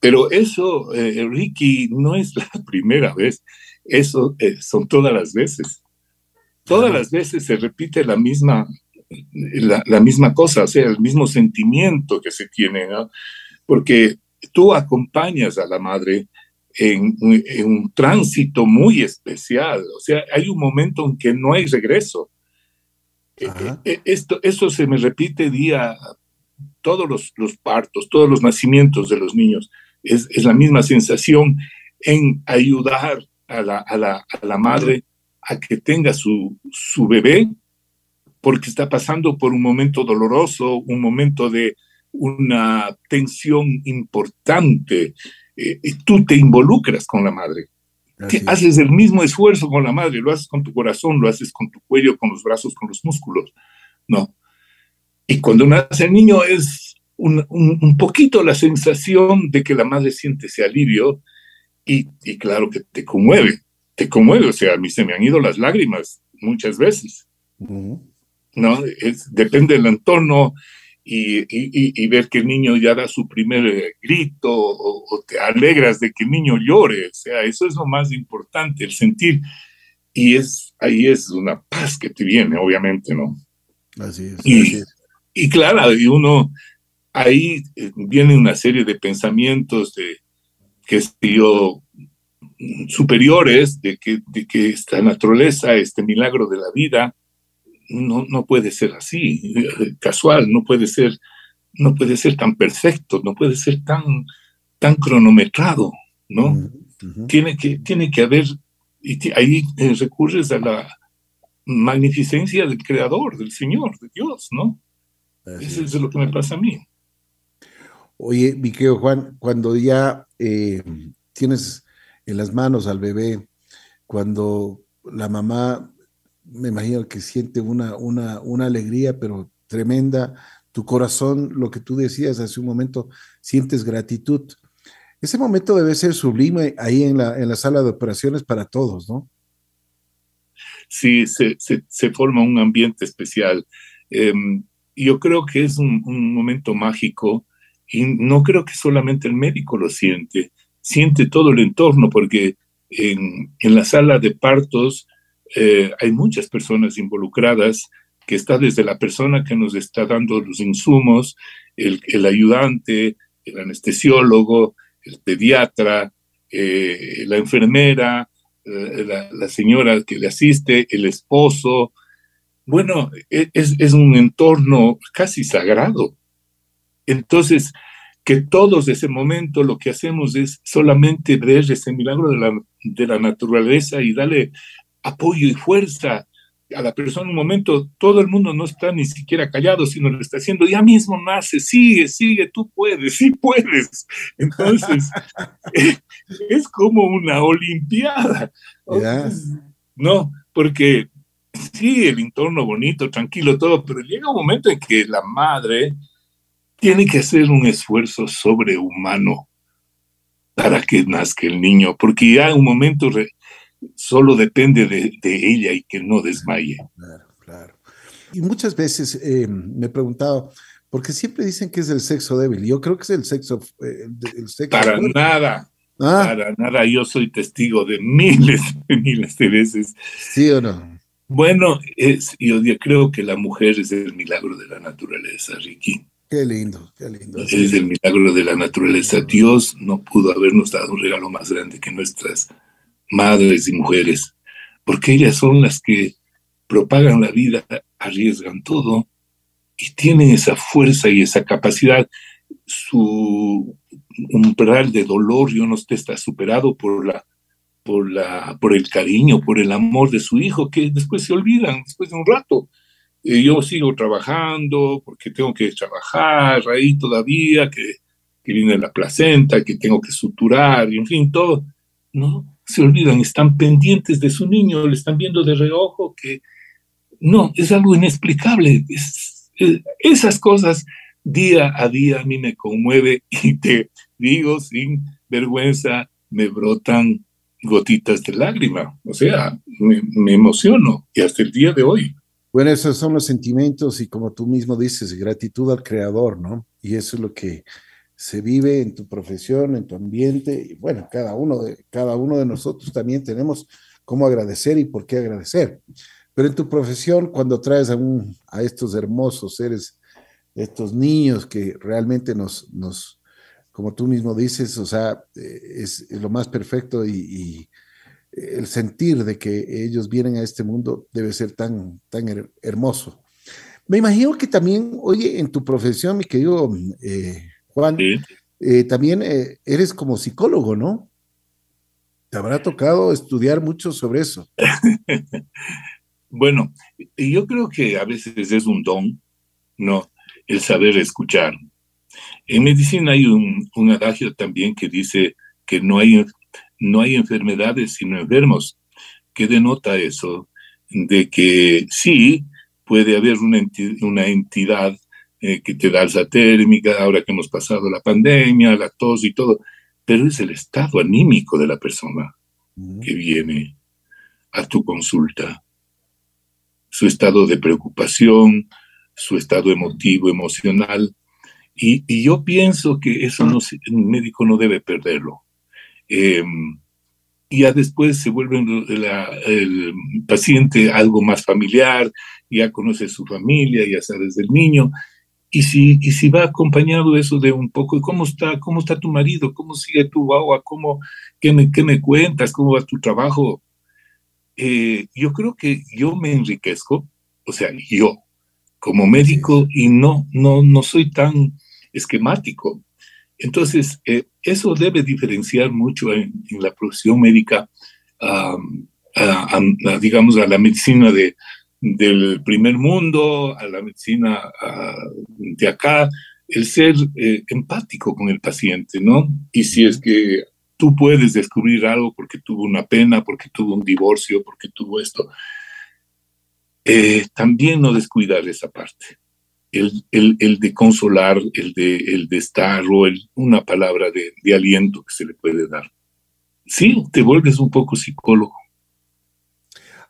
S3: Pero eso, Ricky, no es la primera vez. Eso son todas las veces todas las veces se repite la misma, la, misma cosa, o sea, el mismo sentimiento que se tiene, ¿no? Porque tú acompañas a la madre en, un tránsito muy especial, o sea, hay un momento en que no hay regreso. E, e, e, esto, esto se me repite día, todos los, los partos, todos los nacimientos de los niños, es, es la misma sensación en ayudar a la, a la, a la madre a que tenga su, su bebé porque está pasando por un momento doloroso, un momento de una tensión importante. Eh, y tú te involucras con la madre. haces el mismo esfuerzo con la madre, lo haces con tu corazón, lo haces con tu cuello, con los brazos, con los músculos. No. Y cuando nace el niño es un, un, poquito la sensación de que la madre siente ese alivio y, y claro que te conmueve te conmueve, o sea, a mí se me han ido las lágrimas muchas veces, ¿no? Es, depende del entorno y, y, ver que el niño ya da su primer eh, grito o, te alegras de que el niño llore, o sea, eso es lo más importante, el sentir, y es, ahí es una paz que te viene, obviamente, ¿no?
S2: Así es.
S3: Y, y claro, y uno, ahí eh, viene una serie de pensamientos de que yo superiores de que, de que esta naturaleza, este milagro de la vida, no, no puede ser así, eh, casual, no puede ser, no puede ser tan perfecto, no puede ser tan, tan cronometrado, ¿no? tiene, que, tiene que haber, y ahí eh, recurres a la magnificencia del Creador, del Señor, de Dios, ¿no? Eso es lo que me pasa a mí.
S2: Oye, mi querido Juan, cuando ya eh, tienes en las manos al bebé, cuando la mamá, me imagino que siente una, una, una alegría, pero tremenda, tu corazón, lo que tú decías hace un momento, sientes gratitud. Ese momento debe ser sublime ahí en la, en la sala de operaciones para todos, ¿no?
S3: Sí, se, se, forma un ambiente especial. Em, yo creo que es un, un, momento mágico y no creo que solamente el médico lo siente siente todo el entorno, porque en, la sala de partos eh, hay muchas personas involucradas, que está desde la persona que nos está dando los insumos, el, el ayudante, el anestesiólogo, el pediatra, eh, la enfermera, eh, la, la, señora que le asiste, el esposo. Bueno, e, es, es un entorno casi sagrado. Entonces, que todos de ese momento lo que hacemos es solamente ver ese milagro de la, de la naturaleza y darle apoyo y fuerza a la persona en un momento, todo el mundo no está ni siquiera callado, sino le está haciendo, ya mismo nace, sigue, sigue, tú puedes, sí puedes. Entonces, es como una olimpiada. No, porque sí, el entorno bonito, tranquilo, todo, pero llega un momento en que la madre tiene que hacer un esfuerzo sobrehumano para que nazca el niño, porque ya un momento solo depende de, ella y que no desmaye.
S2: Claro, claro. Y muchas veces eh, me he preguntado, porque siempre dicen que es el sexo débil. Yo creo que es el sexo.
S3: Eh, el sexo para nada. Ah. Para nada, yo soy testigo de miles, de miles de veces.
S2: ¿Sí o no?
S3: Bueno, es, yo creo que la mujer es el milagro de la naturaleza, Ricky.
S2: Qué lindo, qué lindo.
S3: Es el milagro de la naturaleza. Dios no pudo habernos dado un regalo más grande que nuestras madres y mujeres, porque ellas son las que propagan la vida, arriesgan todo y tienen esa fuerza y esa capacidad. Su umbral de dolor, yo no está superado por la por, la, por el cariño, por el amor de su hijo, que después se olvidan, después de un rato. Yo sigo trabajando porque tengo que trabajar ahí todavía, que, viene la placenta, que tengo que suturar, y en fin, todo. No, se olvidan, están pendientes de su niño, le están viendo de reojo, que no, es algo inexplicable. esas cosas día a día a mí me conmueve y te digo sin vergüenza, me brotan gotitas de lágrima. O sea, me, emociono y hasta el día de hoy.
S2: Bueno, esos son los sentimientos y como tú mismo dices, gratitud al creador, ¿no? Y eso es lo que se vive en tu profesión, en tu ambiente. Y bueno, cada uno de, cada uno de nosotros también tenemos cómo agradecer y por qué agradecer. Pero en tu profesión, cuando traes a, estos hermosos seres, estos niños que realmente nos, nos, como tú mismo dices, o sea, eh, es, lo más perfecto y, el sentir de que ellos vienen a este mundo debe ser tan, tan hermoso. Me imagino que también, oye, en tu profesión, mi querido eh, Juan, eh, también eres como psicólogo, ¿no? Te habrá tocado estudiar mucho sobre eso.
S3: bueno, yo creo que a veces es un don, ¿no? El saber escuchar, en medicina hay un, adagio también que dice que no hay, no hay enfermedades sino enfermos, que denota eso, de que sí puede haber una, una entidad eh, que te da alza térmica, ahora que hemos pasado la pandemia, la tos y todo, pero es el estado anímico de la persona que viene a tu consulta. Su estado de preocupación, su estado emotivo, emocional, y, yo pienso que eso no, un médico no debe perderlo. Eh, y ya después se vuelve el paciente algo más familiar, ya conoce su familia, ya sabes del niño, y si, y si va acompañado eso de un poco, ¿cómo está, cómo está tu marido? ¿Cómo sigue tu agua? ¿Cómo, qué, me, ¿Qué me cuentas? ¿Cómo va tu trabajo? Eh, yo creo que yo me enriquezco, o sea, yo como médico, y no, no, no soy tan esquemático. Entonces, eh, eso debe diferenciar mucho en, la profesión médica, digamos, a la medicina de, del primer mundo, a la medicina de acá, el ser eh, empático con el paciente, ¿no? Y si es que tú puedes descubrir algo porque tuvo una pena, porque tuvo un divorcio, porque tuvo esto, eh, también no descuidar esa parte el, de consolar, el de, el de estar o una palabra de, aliento que se le puede dar. Sí, te vuelves un poco psicólogo.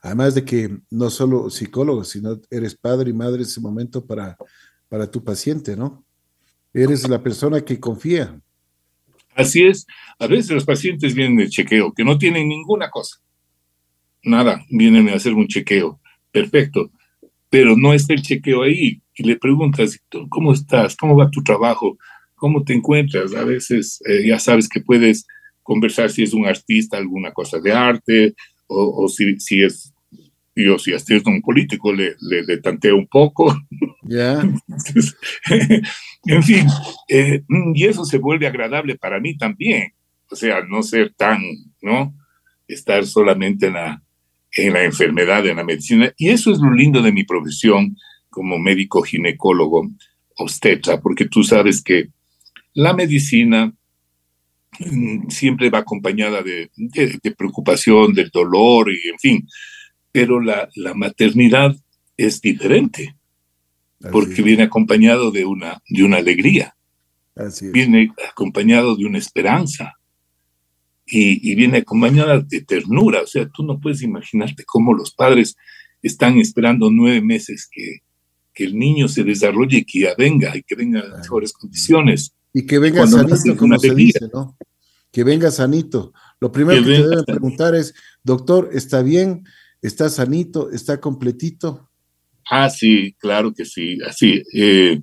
S2: Además de que no solo psicólogo, sino eres padre y madre en ese momento para, para tu paciente, ¿no? Eres la persona que confía.
S3: Así es. A veces los pacientes vienen de chequeo, que no tienen ninguna cosa. Nada, vienen a hacer un chequeo. Perfecto. Pero no está el chequeo ahí y le preguntas, ¿cómo estás? ¿Cómo va tu trabajo? ¿Cómo te encuentras? A veces eh, ya sabes que puedes conversar si es un artista, alguna cosa de arte, o, si, si, es, yo si es un político, le, le, tanteo un poco.
S2: Ya.
S3: en fin, eh, y eso se vuelve agradable para mí también. O sea, no ser tan, ¿no? Estar solamente en la, en la enfermedad, en la medicina. Y eso es lo lindo de mi profesión, como médico ginecólogo obstetra, porque tú sabes que la medicina mm, siempre va acompañada de, preocupación, del dolor y en fin, pero la, maternidad es diferente, porque viene acompañado de una, de una alegría, viene acompañado de una esperanza. Y, y, viene acompañada de ternura. O sea, tú no puedes imaginarte cómo los padres están esperando nueve meses que, que el niño se desarrolle y que ya venga y que venga en mejores condiciones.
S2: Y que venga saliendo como se dice, ¿no? que venga sanito. Lo primero que, te deben preguntar es, doctor, ¿está bien? ¿Está sanito? ¿Está completito?
S3: Ah, sí, claro que sí. Así, eh,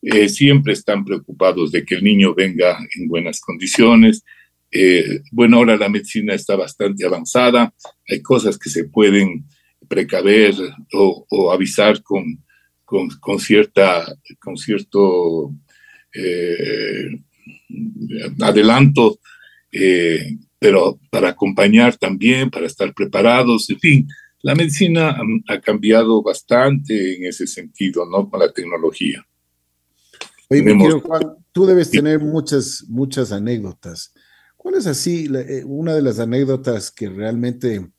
S3: eh, siempre están preocupados de que el niño venga en buenas condiciones. Eh, bueno, ahora la medicina está bastante avanzada, hay cosas que se pueden precaver o, avisar con, con, cierta, con cierto eh, adelanto, pero para acompañar también, para estar preparados, en fin, la medicina ha cambiado bastante en ese sentido, ¿no? Con la tecnología.
S2: Oye, mi querido Juan, tú debes tener muchas, muchas anécdotas. ¿Cuál es así eh, una de las anécdotas que realmente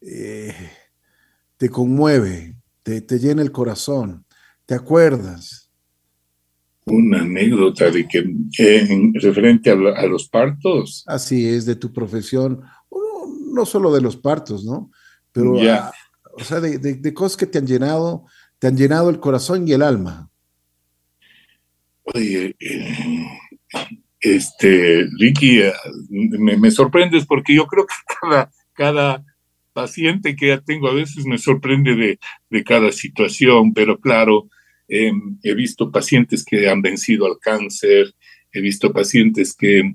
S2: eh, te conmueve, te, llena el corazón? ¿Te acuerdas?
S3: Una anécdota de que en referente a, los partos.
S2: Así es, de tu profesión, no, solo de los partos, ¿no? Pero, ya. o sea, de, de cosas que te han llenado, te han llenado el corazón y el alma.
S3: Oye, eh, este, Ricky, eh, me, sorprendes porque yo creo que cada, cada paciente que tengo a veces me sorprende de, cada situación, pero claro, em, he visto pacientes que han vencido al cáncer, he visto pacientes que,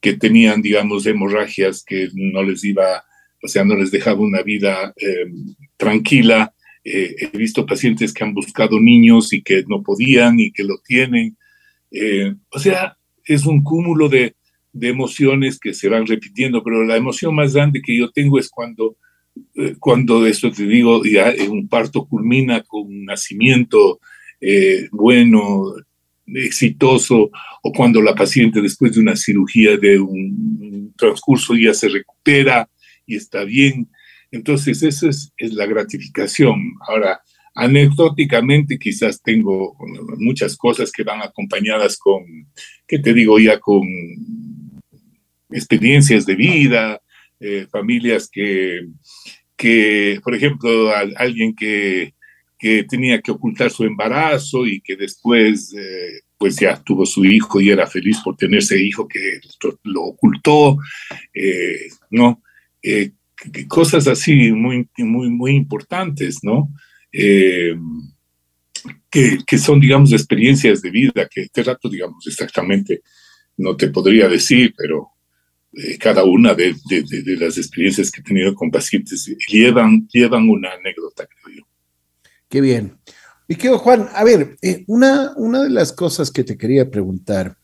S3: que tenían, digamos, hemorragias que no les iba, o sea, no les dejaba una vida em, tranquila. Eh, he visto pacientes que han buscado niños y que no podían y que lo tienen. Eh, o sea, es un cúmulo de, emociones que se van repitiendo, pero la emoción más grande que yo tengo es cuando, cuando esto te digo, ya un parto culmina con un nacimiento eh, bueno, exitoso, o cuando la paciente después de una cirugía de un, transcurso ya se recupera y está bien. Entonces, esa es, es la gratificación. Ahora, Anecdóticamente quizás tengo muchas cosas que van acompañadas con, ¿qué te digo ya? Con experiencias de vida, eh, familias que, que, por ejemplo, alguien que, que, tenía que ocultar su embarazo y que después, eh, pues ya tuvo su hijo y era feliz por tener ese hijo que lo ocultó, eh, ¿no? cosas así muy, muy, muy importantes, ¿no? Eh, que, son, digamos, experiencias de vida, que este rato, digamos, exactamente no te podría decir, pero eh, cada una de, las experiencias que he tenido con pacientes llevan, llevan una anécdota, creo yo.
S2: Qué bien. Y quedo, Juan, a ver, eh, una, una de las cosas que te quería preguntar,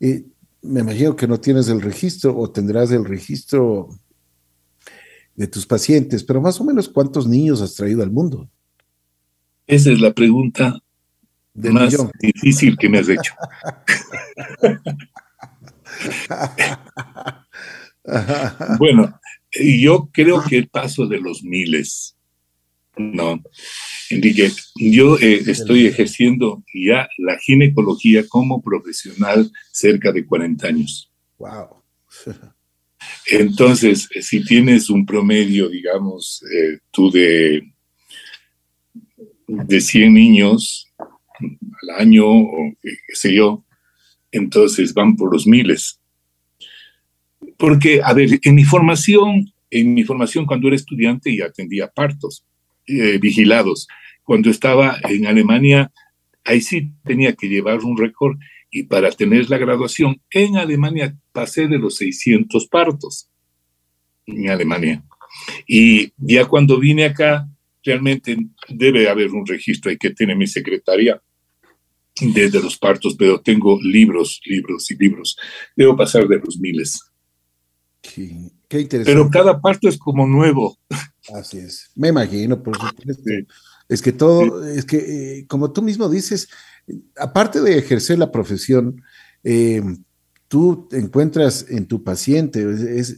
S2: me imagino que no tienes el registro o tendrás el registro de tus pacientes, pero más o menos cuántos niños has traído al mundo.
S3: Esa es la pregunta más difícil que me has hecho. bueno, yo creo que el paso de los miles, ¿no? Enrique, yo eh, estoy ejerciendo ya la ginecología como profesional cerca de 40 años.
S2: Wow.
S3: Entonces, si tienes un promedio, digamos, eh, tú de de 100 niños al año o qué, sé yo, entonces van por los miles. Porque, a ver, en mi formación, en mi formación cuando era estudiante ya atendía partos eh, vigilados. Cuando estaba en Alemania, ahí sí tenía que llevar un récord y para tener la graduación en Alemania pasé de los 600 partos en Alemania. Y ya cuando vine acá, realmente debe haber un registro ahí que tiene mi secretaria desde los partos, pero tengo libros, libros y libros. Debo pasar de los miles.
S2: qué interesante.
S3: Pero cada parto es como nuevo.
S2: Así es. Me imagino, por supuesto. Es que todo, es que, eh, como tú mismo dices, aparte de ejercer la profesión, eh, tú encuentras en tu paciente,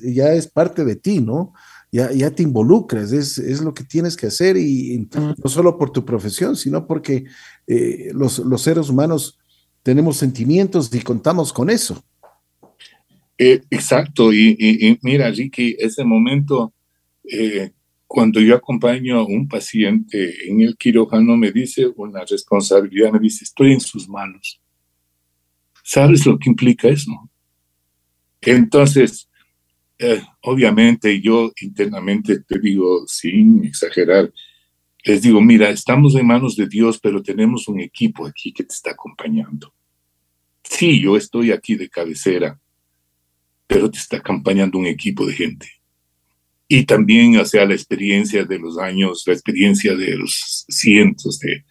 S2: ya es parte de ti, ¿no? Ya, te involucras, es, lo que tienes que hacer y, no solo por tu profesión, sino porque eh, los, seres humanos tenemos sentimientos y contamos con eso.
S3: Eh, exacto, y, mira, Ricky, ese momento, eh, cuando yo acompaño a un paciente en el quirófano, me dice una responsabilidad, me dice, estoy en sus manos. ¿Sabes lo que implica eso? Entonces, eh, obviamente yo internamente te digo, sin exagerar, les digo, mira, estamos en manos de Dios, pero tenemos un equipo aquí que te está acompañando. Sí, yo estoy aquí de cabecera, pero te está acompañando un equipo de gente. Y también, o sea, la experiencia de los años, la experiencia de los cientos de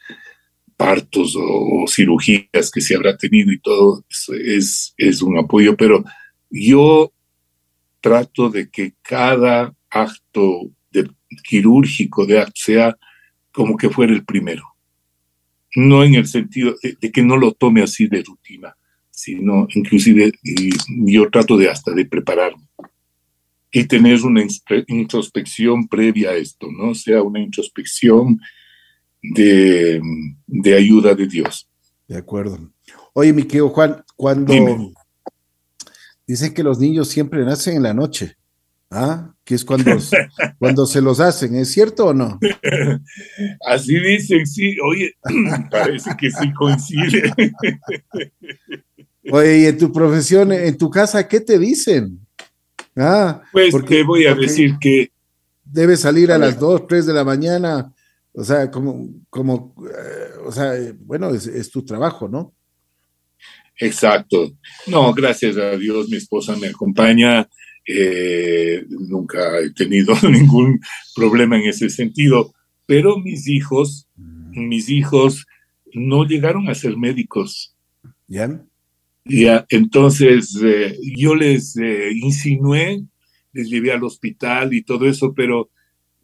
S3: partos o, cirugías que se habrá tenido y todo, es, es un apoyo, pero yo trato de que cada acto de, quirúrgico de acto sea como que fuera el primero. No en el sentido de, que no lo tome así de rutina, sino inclusive y, yo trato de hasta de prepararme y tener una introspección previa a esto, ¿no? sea, una introspección de, de ayuda de Dios.
S2: De acuerdo. Oye, mi querido Juan, cuando dicen que los niños siempre nacen en la noche, ¿ah? Que es cuando, cuando se los hacen, ¿es cierto o no?
S3: Así dicen, sí. Oye, parece que sí coincide.
S2: Oye, y en tu profesión, en tu casa, ¿qué te dicen?
S3: Ah, pues te voy a decir que...
S2: Debes salir a, las 2, 3 de la mañana, o sea, como, como eh, o sea, bueno, es, tu trabajo, ¿no?
S3: Exacto. No, gracias a Dios, mi esposa me acompaña. Eh, nunca he tenido ningún problema en ese sentido, pero mis hijos, mm. mis hijos no llegaron a ser médicos.
S2: ¿Ya?
S3: Ya, entonces eh, yo les eh, insinué, les llevé al hospital y todo eso, pero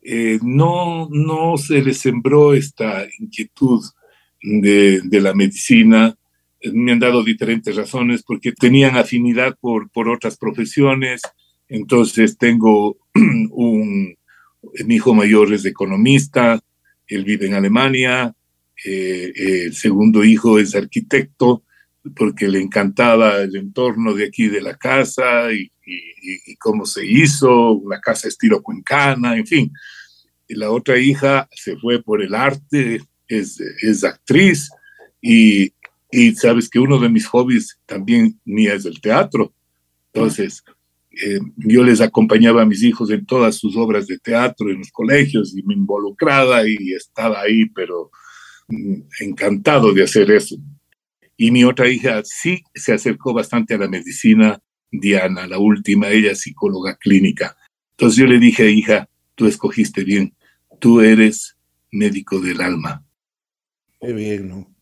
S3: eh, no, no se les sembró esta inquietud de, de, la medicina. Me han dado diferentes razones porque tenían afinidad por, por otras profesiones. Entonces tengo un, mi hijo mayor es economista, él vive en Alemania, el segundo hijo es arquitecto, porque le encantaba el entorno de aquí de la casa y, cómo se hizo, una casa estilo cuencana, en fin. Y la otra hija se fue por el arte, es, es actriz y, sabes que uno de mis hobbies también ni es el teatro. Entonces, eh, yo les acompañaba a mis hijos en todas sus obras de teatro en los colegios y me involucraba y estaba ahí, pero mm, encantado de hacer eso. Y mi otra hija sí se acercó bastante a la medicina, Diana, la última, ella psicóloga clínica. Entonces yo le dije, hija, tú escogiste bien, tú eres médico del alma.
S2: Qué bien, ¿no?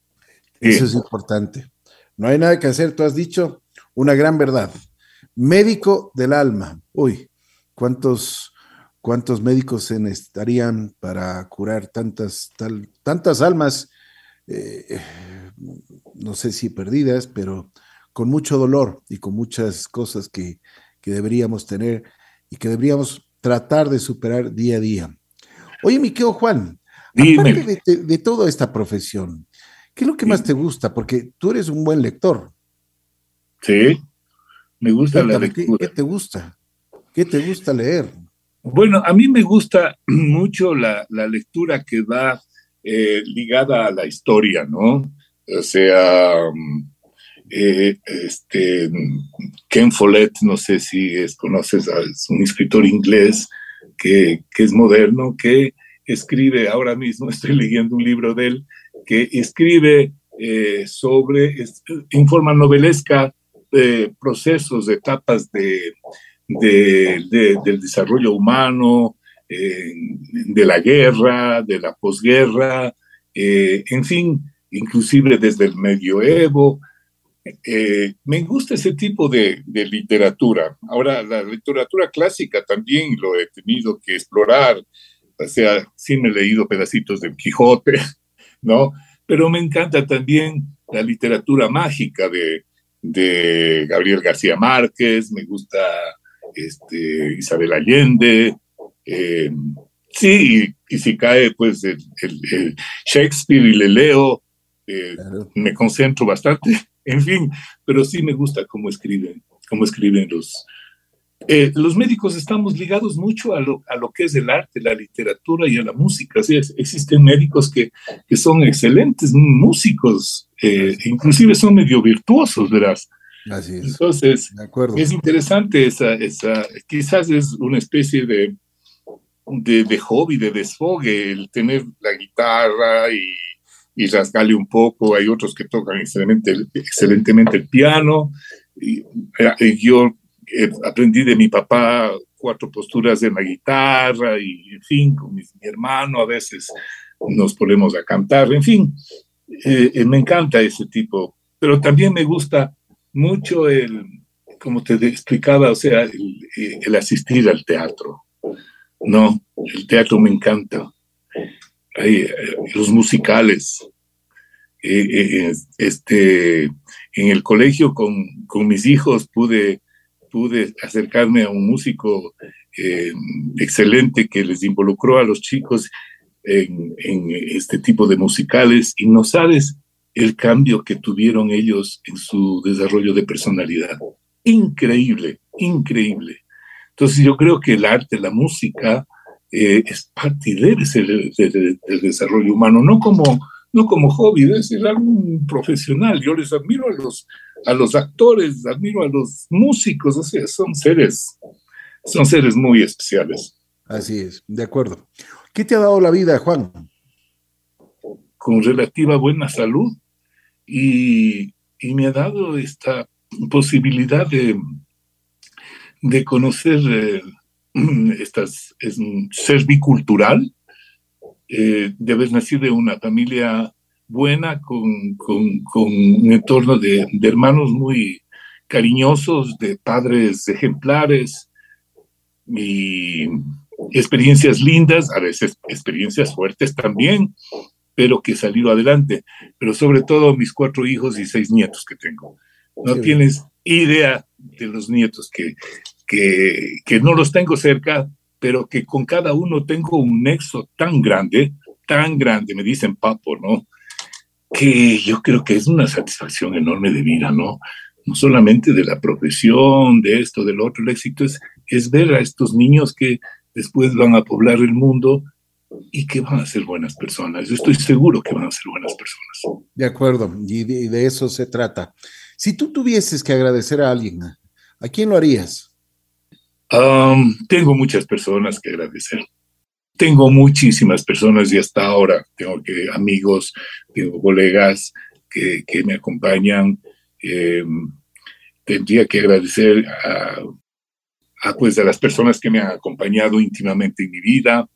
S2: Eso es importante. No hay nada que hacer, tú has dicho una gran verdad. Médico del alma. Uy, ¿cuántos, cuántos médicos se necesitarían para curar tantas, tantas almas? Eh, no sé si perdidas, pero con mucho dolor y con muchas cosas que, deberíamos tener y que deberíamos tratar de superar día a día. Oye, mi querido Juan, aparte de, toda esta profesión, ¿qué es lo que más te gusta? Porque tú eres un buen lector.
S3: Sí, me gusta la lectura.
S2: ¿qué, te gusta? ¿Qué te gusta leer?
S3: Bueno, a mí me gusta mucho la, lectura que va eh, ligada a la historia, ¿no? o sea, eh, este, Ken Follett, no sé si es, conoces, es un escritor inglés que, es moderno, que escribe, ahora mismo estoy leyendo un libro de él, que escribe eh, sobre, en forma novelesca, eh, procesos, etapas de, del desarrollo humano, de la guerra, de la posguerra, en fin, inclusive desde el medioevo. Eh, me gusta ese tipo de, literatura. Ahora, la literatura clásica también lo he tenido que explorar. O sea, sí me he leído pedacitos del Quijote, ¿no? Pero me encanta también la literatura mágica de, Gabriel García Márquez, me gusta este, Isabel Allende. Eh, sí, y, si cae pues el, el Shakespeare y le leo, eh, me concentro bastante, en fin, pero sí me gusta cómo escriben, cómo escriben los... Eh, los médicos estamos ligados mucho a lo, a lo, que es el arte, la literatura y a la música. existen médicos que, que, son excelentes músicos, eh, inclusive son medio virtuosos, verás. Así es. Entonces, es interesante esa, esa, quizás es una especie de, de, hobby, de desfogue, el tener la guitarra y, y rasgarle un poco. Hay otros que tocan excelentemente, excelentemente el piano. Y, eh, aprendí de mi papá cuatro posturas de la guitarra y, en fin, con mi, hermano a veces nos ponemos a cantar, en fin, eh, eh, me encanta ese tipo, pero también me gusta mucho el, como te explicaba, o sea, el, el asistir al teatro, ¿no? El teatro me encanta. Eh, los musicales. este, en el colegio con, con mis hijos pude pude acercarme a un músico eh, excelente que les involucró a los chicos en, este tipo de musicales y no sabes el cambio que tuvieron ellos en su desarrollo de personalidad. Increíble, increíble. Entonces yo creo que el arte, la música, eh, es parte debe ser del desarrollo humano, no como, no como hobby, debe ser algo profesional. Yo les admiro a los a los actores, admiro a los músicos, o sea, son seres, son seres muy especiales.
S2: Así es, de acuerdo. ¿Qué te ha dado la vida, Juan?
S3: Con relativa buena salud y, me ha dado esta posibilidad de, de conocer eh, estas, es, ser bicultural, eh, de haber nacido de una familia buena, con, con, con un entorno de, de, hermanos muy cariñosos, de padres ejemplares y experiencias lindas, a veces experiencias fuertes también, pero que salió adelante. Pero sobre todo mis cuatro hijos y seis nietos que tengo. No tienes idea de los nietos que, que, que no los tengo cerca, pero que con cada uno tengo un nexo tan grande, tan grande, me dicen papo, ¿no? Que yo creo que es una satisfacción enorme de vida, ¿no? No solamente de la profesión, de esto, del otro, el éxito es, es ver a estos niños que después van a poblar el mundo y que van a ser buenas personas. Yo estoy seguro que van a ser buenas personas.
S2: De acuerdo, y de, eso se trata. Si tú tuvieses que agradecer a alguien, ¿a quién lo harías?
S3: tengo muchas personas que agradecer tengo muchísimas personas y hasta ahora tengo que amigos, tengo colegas que, que me acompañan. Eh, tendría que agradecer a, a, pues, a las personas que me han acompañado íntimamente en mi vida.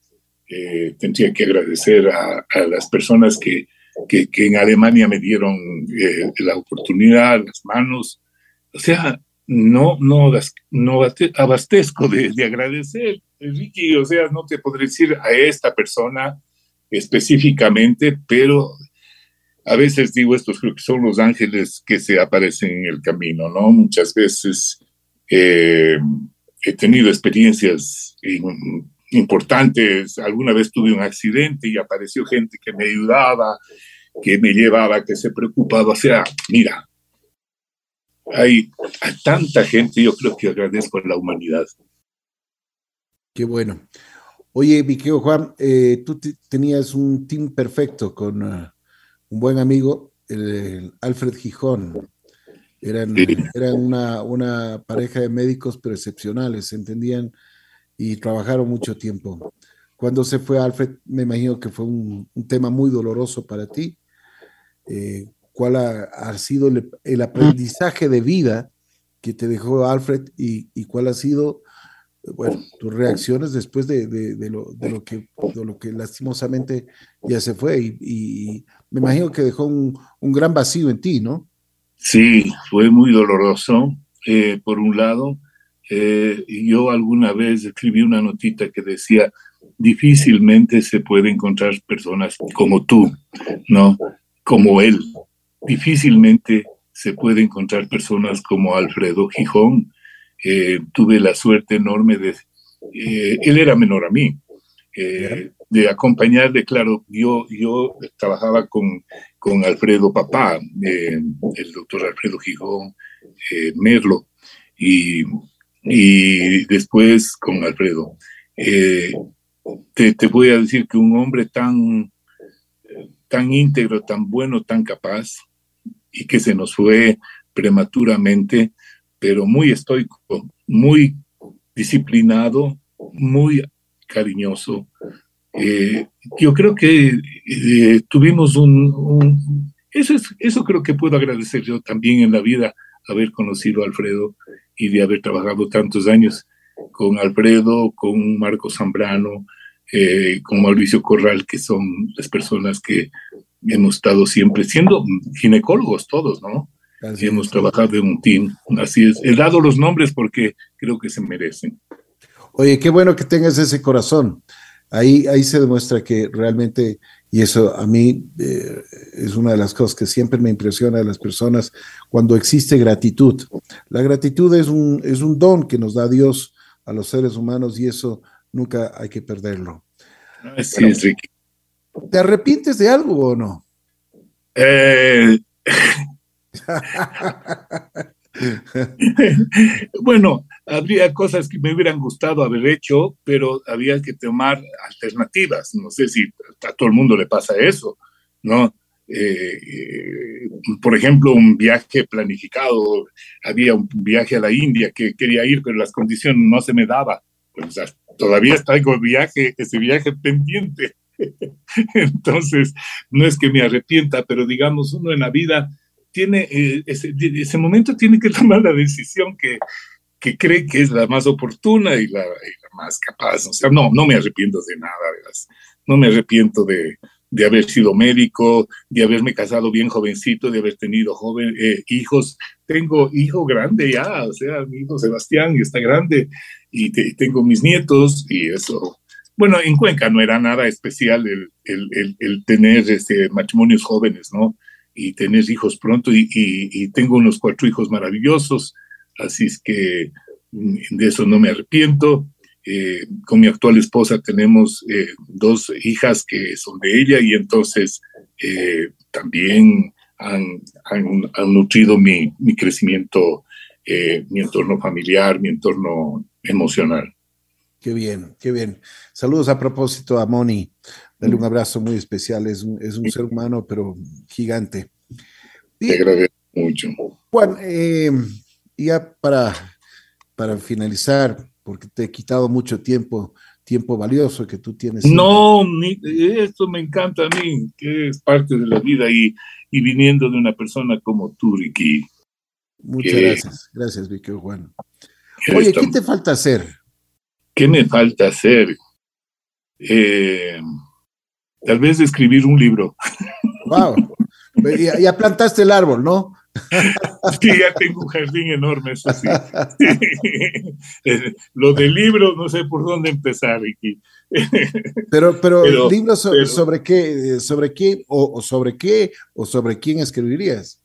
S3: Eh, tendría que agradecer a, a las personas que, que, que, en Alemania me dieron eh, la oportunidad, las manos. O sea, no, no, no abastezco de, de agradecer Ricky, o sea, no te podré decir a esta persona específicamente, pero a veces digo estos creo que son los ángeles que se aparecen en el camino, ¿no? Muchas veces eh, he tenido experiencias importantes, alguna vez tuve un accidente y apareció gente que me ayudaba, que me llevaba, que se preocupaba, o sea, mira, hay, tanta gente, yo creo que agradezco a la humanidad.
S2: Qué bueno. Oye, Viqueo Juan, eh, tú tenías un team perfecto con uh, un buen amigo, el, Alfred Gijón. Eran, eran una, una, pareja de médicos pero excepcionales, se entendían y trabajaron mucho tiempo. Cuando se fue Alfred, me imagino que fue un, un tema muy doloroso para ti. Eh, ¿Cuál ha, sido el, aprendizaje de vida que te dejó Alfred y, cuál ha sido bueno, tus reacciones después de, de, lo, de, lo, que, de lo que lastimosamente ya se fue y, me imagino que dejó un, un, gran vacío en ti, ¿no?
S3: Sí, fue muy doloroso. Eh, por un lado, eh, yo alguna vez escribí una notita que decía, difícilmente se puede encontrar personas como tú, ¿no? Como él. Difícilmente se puede encontrar personas como Alfredo Gijón, eh, tuve la suerte enorme de, eh, él era menor a mí, eh, de acompañarle, claro, yo, yo trabajaba con, con Alfredo Papá, el doctor Alfredo Gijón Merlo, y, y, después con Alfredo. Te, te, voy a decir que un hombre tan, tan íntegro, tan bueno, tan capaz, y que se nos fue prematuramente, pero muy estoico, muy disciplinado, muy cariñoso. Eh, yo creo que eh, tuvimos un, eso, es, eso creo que puedo agradecer yo también en la vida, haber conocido a Alfredo y de haber trabajado tantos años con Alfredo, con Marco Zambrano, eh, con Mauricio Corral, que son las personas que hemos estado siempre siendo ginecólogos todos, ¿no? y hemos trabajado en un team. Así es. He dado los nombres porque creo que se merecen.
S2: Oye, qué bueno que tengas ese corazón. Ahí, ahí se demuestra que realmente, y eso a mí eh, es una de las cosas que siempre me impresiona de las personas, cuando existe gratitud. La gratitud es un, es un don que nos da Dios a los seres humanos y eso nunca hay que perderlo.
S3: Así es, Ricky.
S2: ¿Te arrepientes de algo o no?
S3: Eh, bueno, habría cosas que me hubieran gustado haber hecho, pero había que tomar alternativas. No sé si a todo el mundo le pasa eso, ¿no? Eh, eh, por ejemplo, un viaje planificado, había un viaje a la India que quería ir, pero las condiciones no se me daba. Pues, todavía traigo viaje, ese viaje pendiente. Entonces, no es que me arrepienta, pero digamos, uno en la vida tiene, eh, ese, ese, momento tiene que tomar la decisión que, que cree que es la más oportuna y la, más capaz. O sea, no, no me arrepiento de nada, no me arrepiento de, de, haber sido médico, de haberme casado bien jovencito, de haber tenido joven, eh, hijos. Tengo hijo grande ya, o sea, mi hijo Sebastián está grande y, tengo mis nietos y eso. Bueno, en Cuenca no era nada especial el, el, el, tener este, matrimonios jóvenes, ¿no? y tener hijos pronto y, tengo unos cuatro hijos maravillosos, así es que mm, de eso no me arrepiento. Eh, con mi actual esposa tenemos eh, dos hijas que son de ella y entonces eh, también han, han, nutrido mi, mi crecimiento, mi entorno familiar, mi entorno emocional.
S2: Qué bien, qué bien. Saludos a propósito a Moni. Dale un abrazo muy especial. Es un, es un ser humano, pero gigante.
S3: Te agradezco mucho.
S2: Juan, eh, ya para, para finalizar, porque te he quitado mucho tiempo, tiempo valioso que tú tienes.
S3: No, esto me encanta a mí, que es parte de la vida y, y viniendo de una persona como tú, Ricky.
S2: Muchas gracias, gracias, Vicky Juan. Oye, ¿qué te falta hacer?
S3: ¿Qué me falta hacer? Eh, tal vez escribir un libro.
S2: Wow. Ya, plantaste el árbol, ¿no?
S3: Sí, ya tengo un jardín enorme, eso sí. Lo del libro, no sé por dónde empezar, Ricky.
S2: Pero, pero, libros sobre, qué, sobre qué, o, sobre qué, o sobre quién escribirías.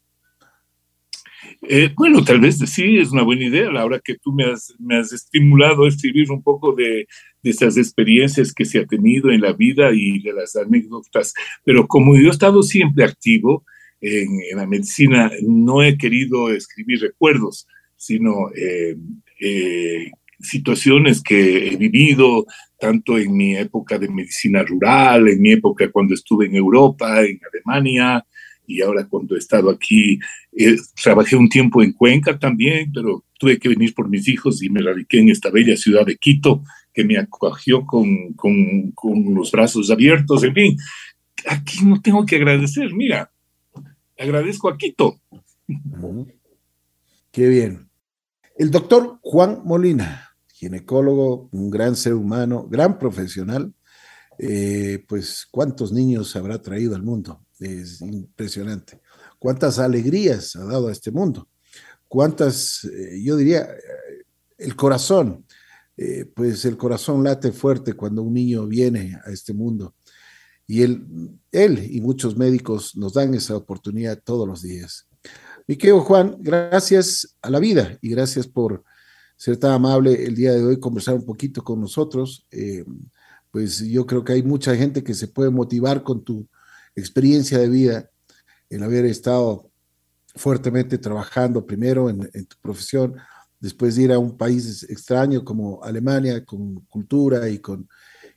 S3: Eh, bueno, tal vez sí, es una buena idea. La hora que tú me has, me has estimulado a escribir un poco de, de esas experiencias que se ha tenido en la vida y de las anécdotas. Pero como yo he estado siempre activo en, la medicina, no he querido escribir recuerdos, sino eh, eh, situaciones que he vivido, tanto en mi época de medicina rural, en mi época cuando estuve en Europa, en Alemania, y ahora cuando he estado aquí, eh, trabajé un tiempo en Cuenca también, pero tuve que venir por mis hijos y me radiqué en esta bella ciudad de Quito, que me acogió con, con, con los brazos abiertos, en fin. Aquí no tengo que agradecer, mira, agradezco a Quito.
S2: Qué bien. El doctor Juan Molina, ginecólogo, un gran ser humano, gran profesional, eh, pues cuántos niños habrá traído al mundo. Es impresionante. Cuántas alegrías ha dado a este mundo. Cuántas, eh, yo diría, eh, el corazón, pues el corazón late fuerte cuando un niño viene a este mundo. Y él, él y muchos médicos nos dan esa oportunidad todos los días. Mi querido Juan, gracias a la vida y gracias por ser tan amable el día de hoy, conversar un poquito con nosotros. pues yo creo que hay mucha gente que se puede motivar con tu experiencia de vida, el haber estado fuertemente trabajando primero en, tu profesión, después de ir a un país extraño como Alemania, con cultura y, con,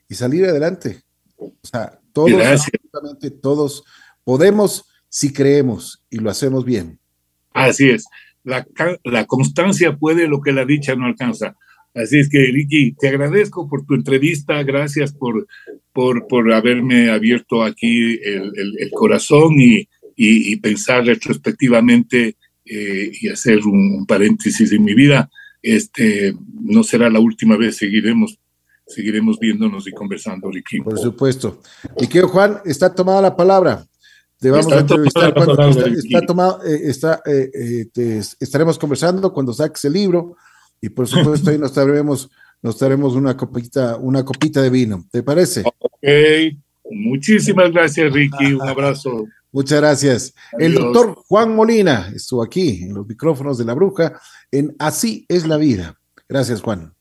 S2: y salir adelante. O sea, todos, absolutamente todos podemos si creemos y lo hacemos bien.
S3: Así es. la, la constancia puede lo que la dicha no alcanza. Así es que, Ricky, te agradezco por tu entrevista, gracias por, por, por haberme abierto aquí el, el, corazón y, y, pensar retrospectivamente eh, y hacer un, paréntesis en mi vida. Este, no será la última vez, seguiremos seguiremos viéndonos y conversando, Ricky.
S2: Por supuesto. Y que Juan, está tomada la palabra. Te vamos a entrevistar cuando está, tomado, eh, está, eh, estaremos conversando cuando saques el libro y por supuesto ahí nos traeremos, nos traeremos una copita, una copita de vino. ¿Te parece?
S3: Ok, muchísimas gracias, Ricky. Un abrazo.
S2: Muchas gracias. El doctor Juan Molina estuvo aquí en los micrófonos de la bruja en Así es la vida. Gracias, Juan.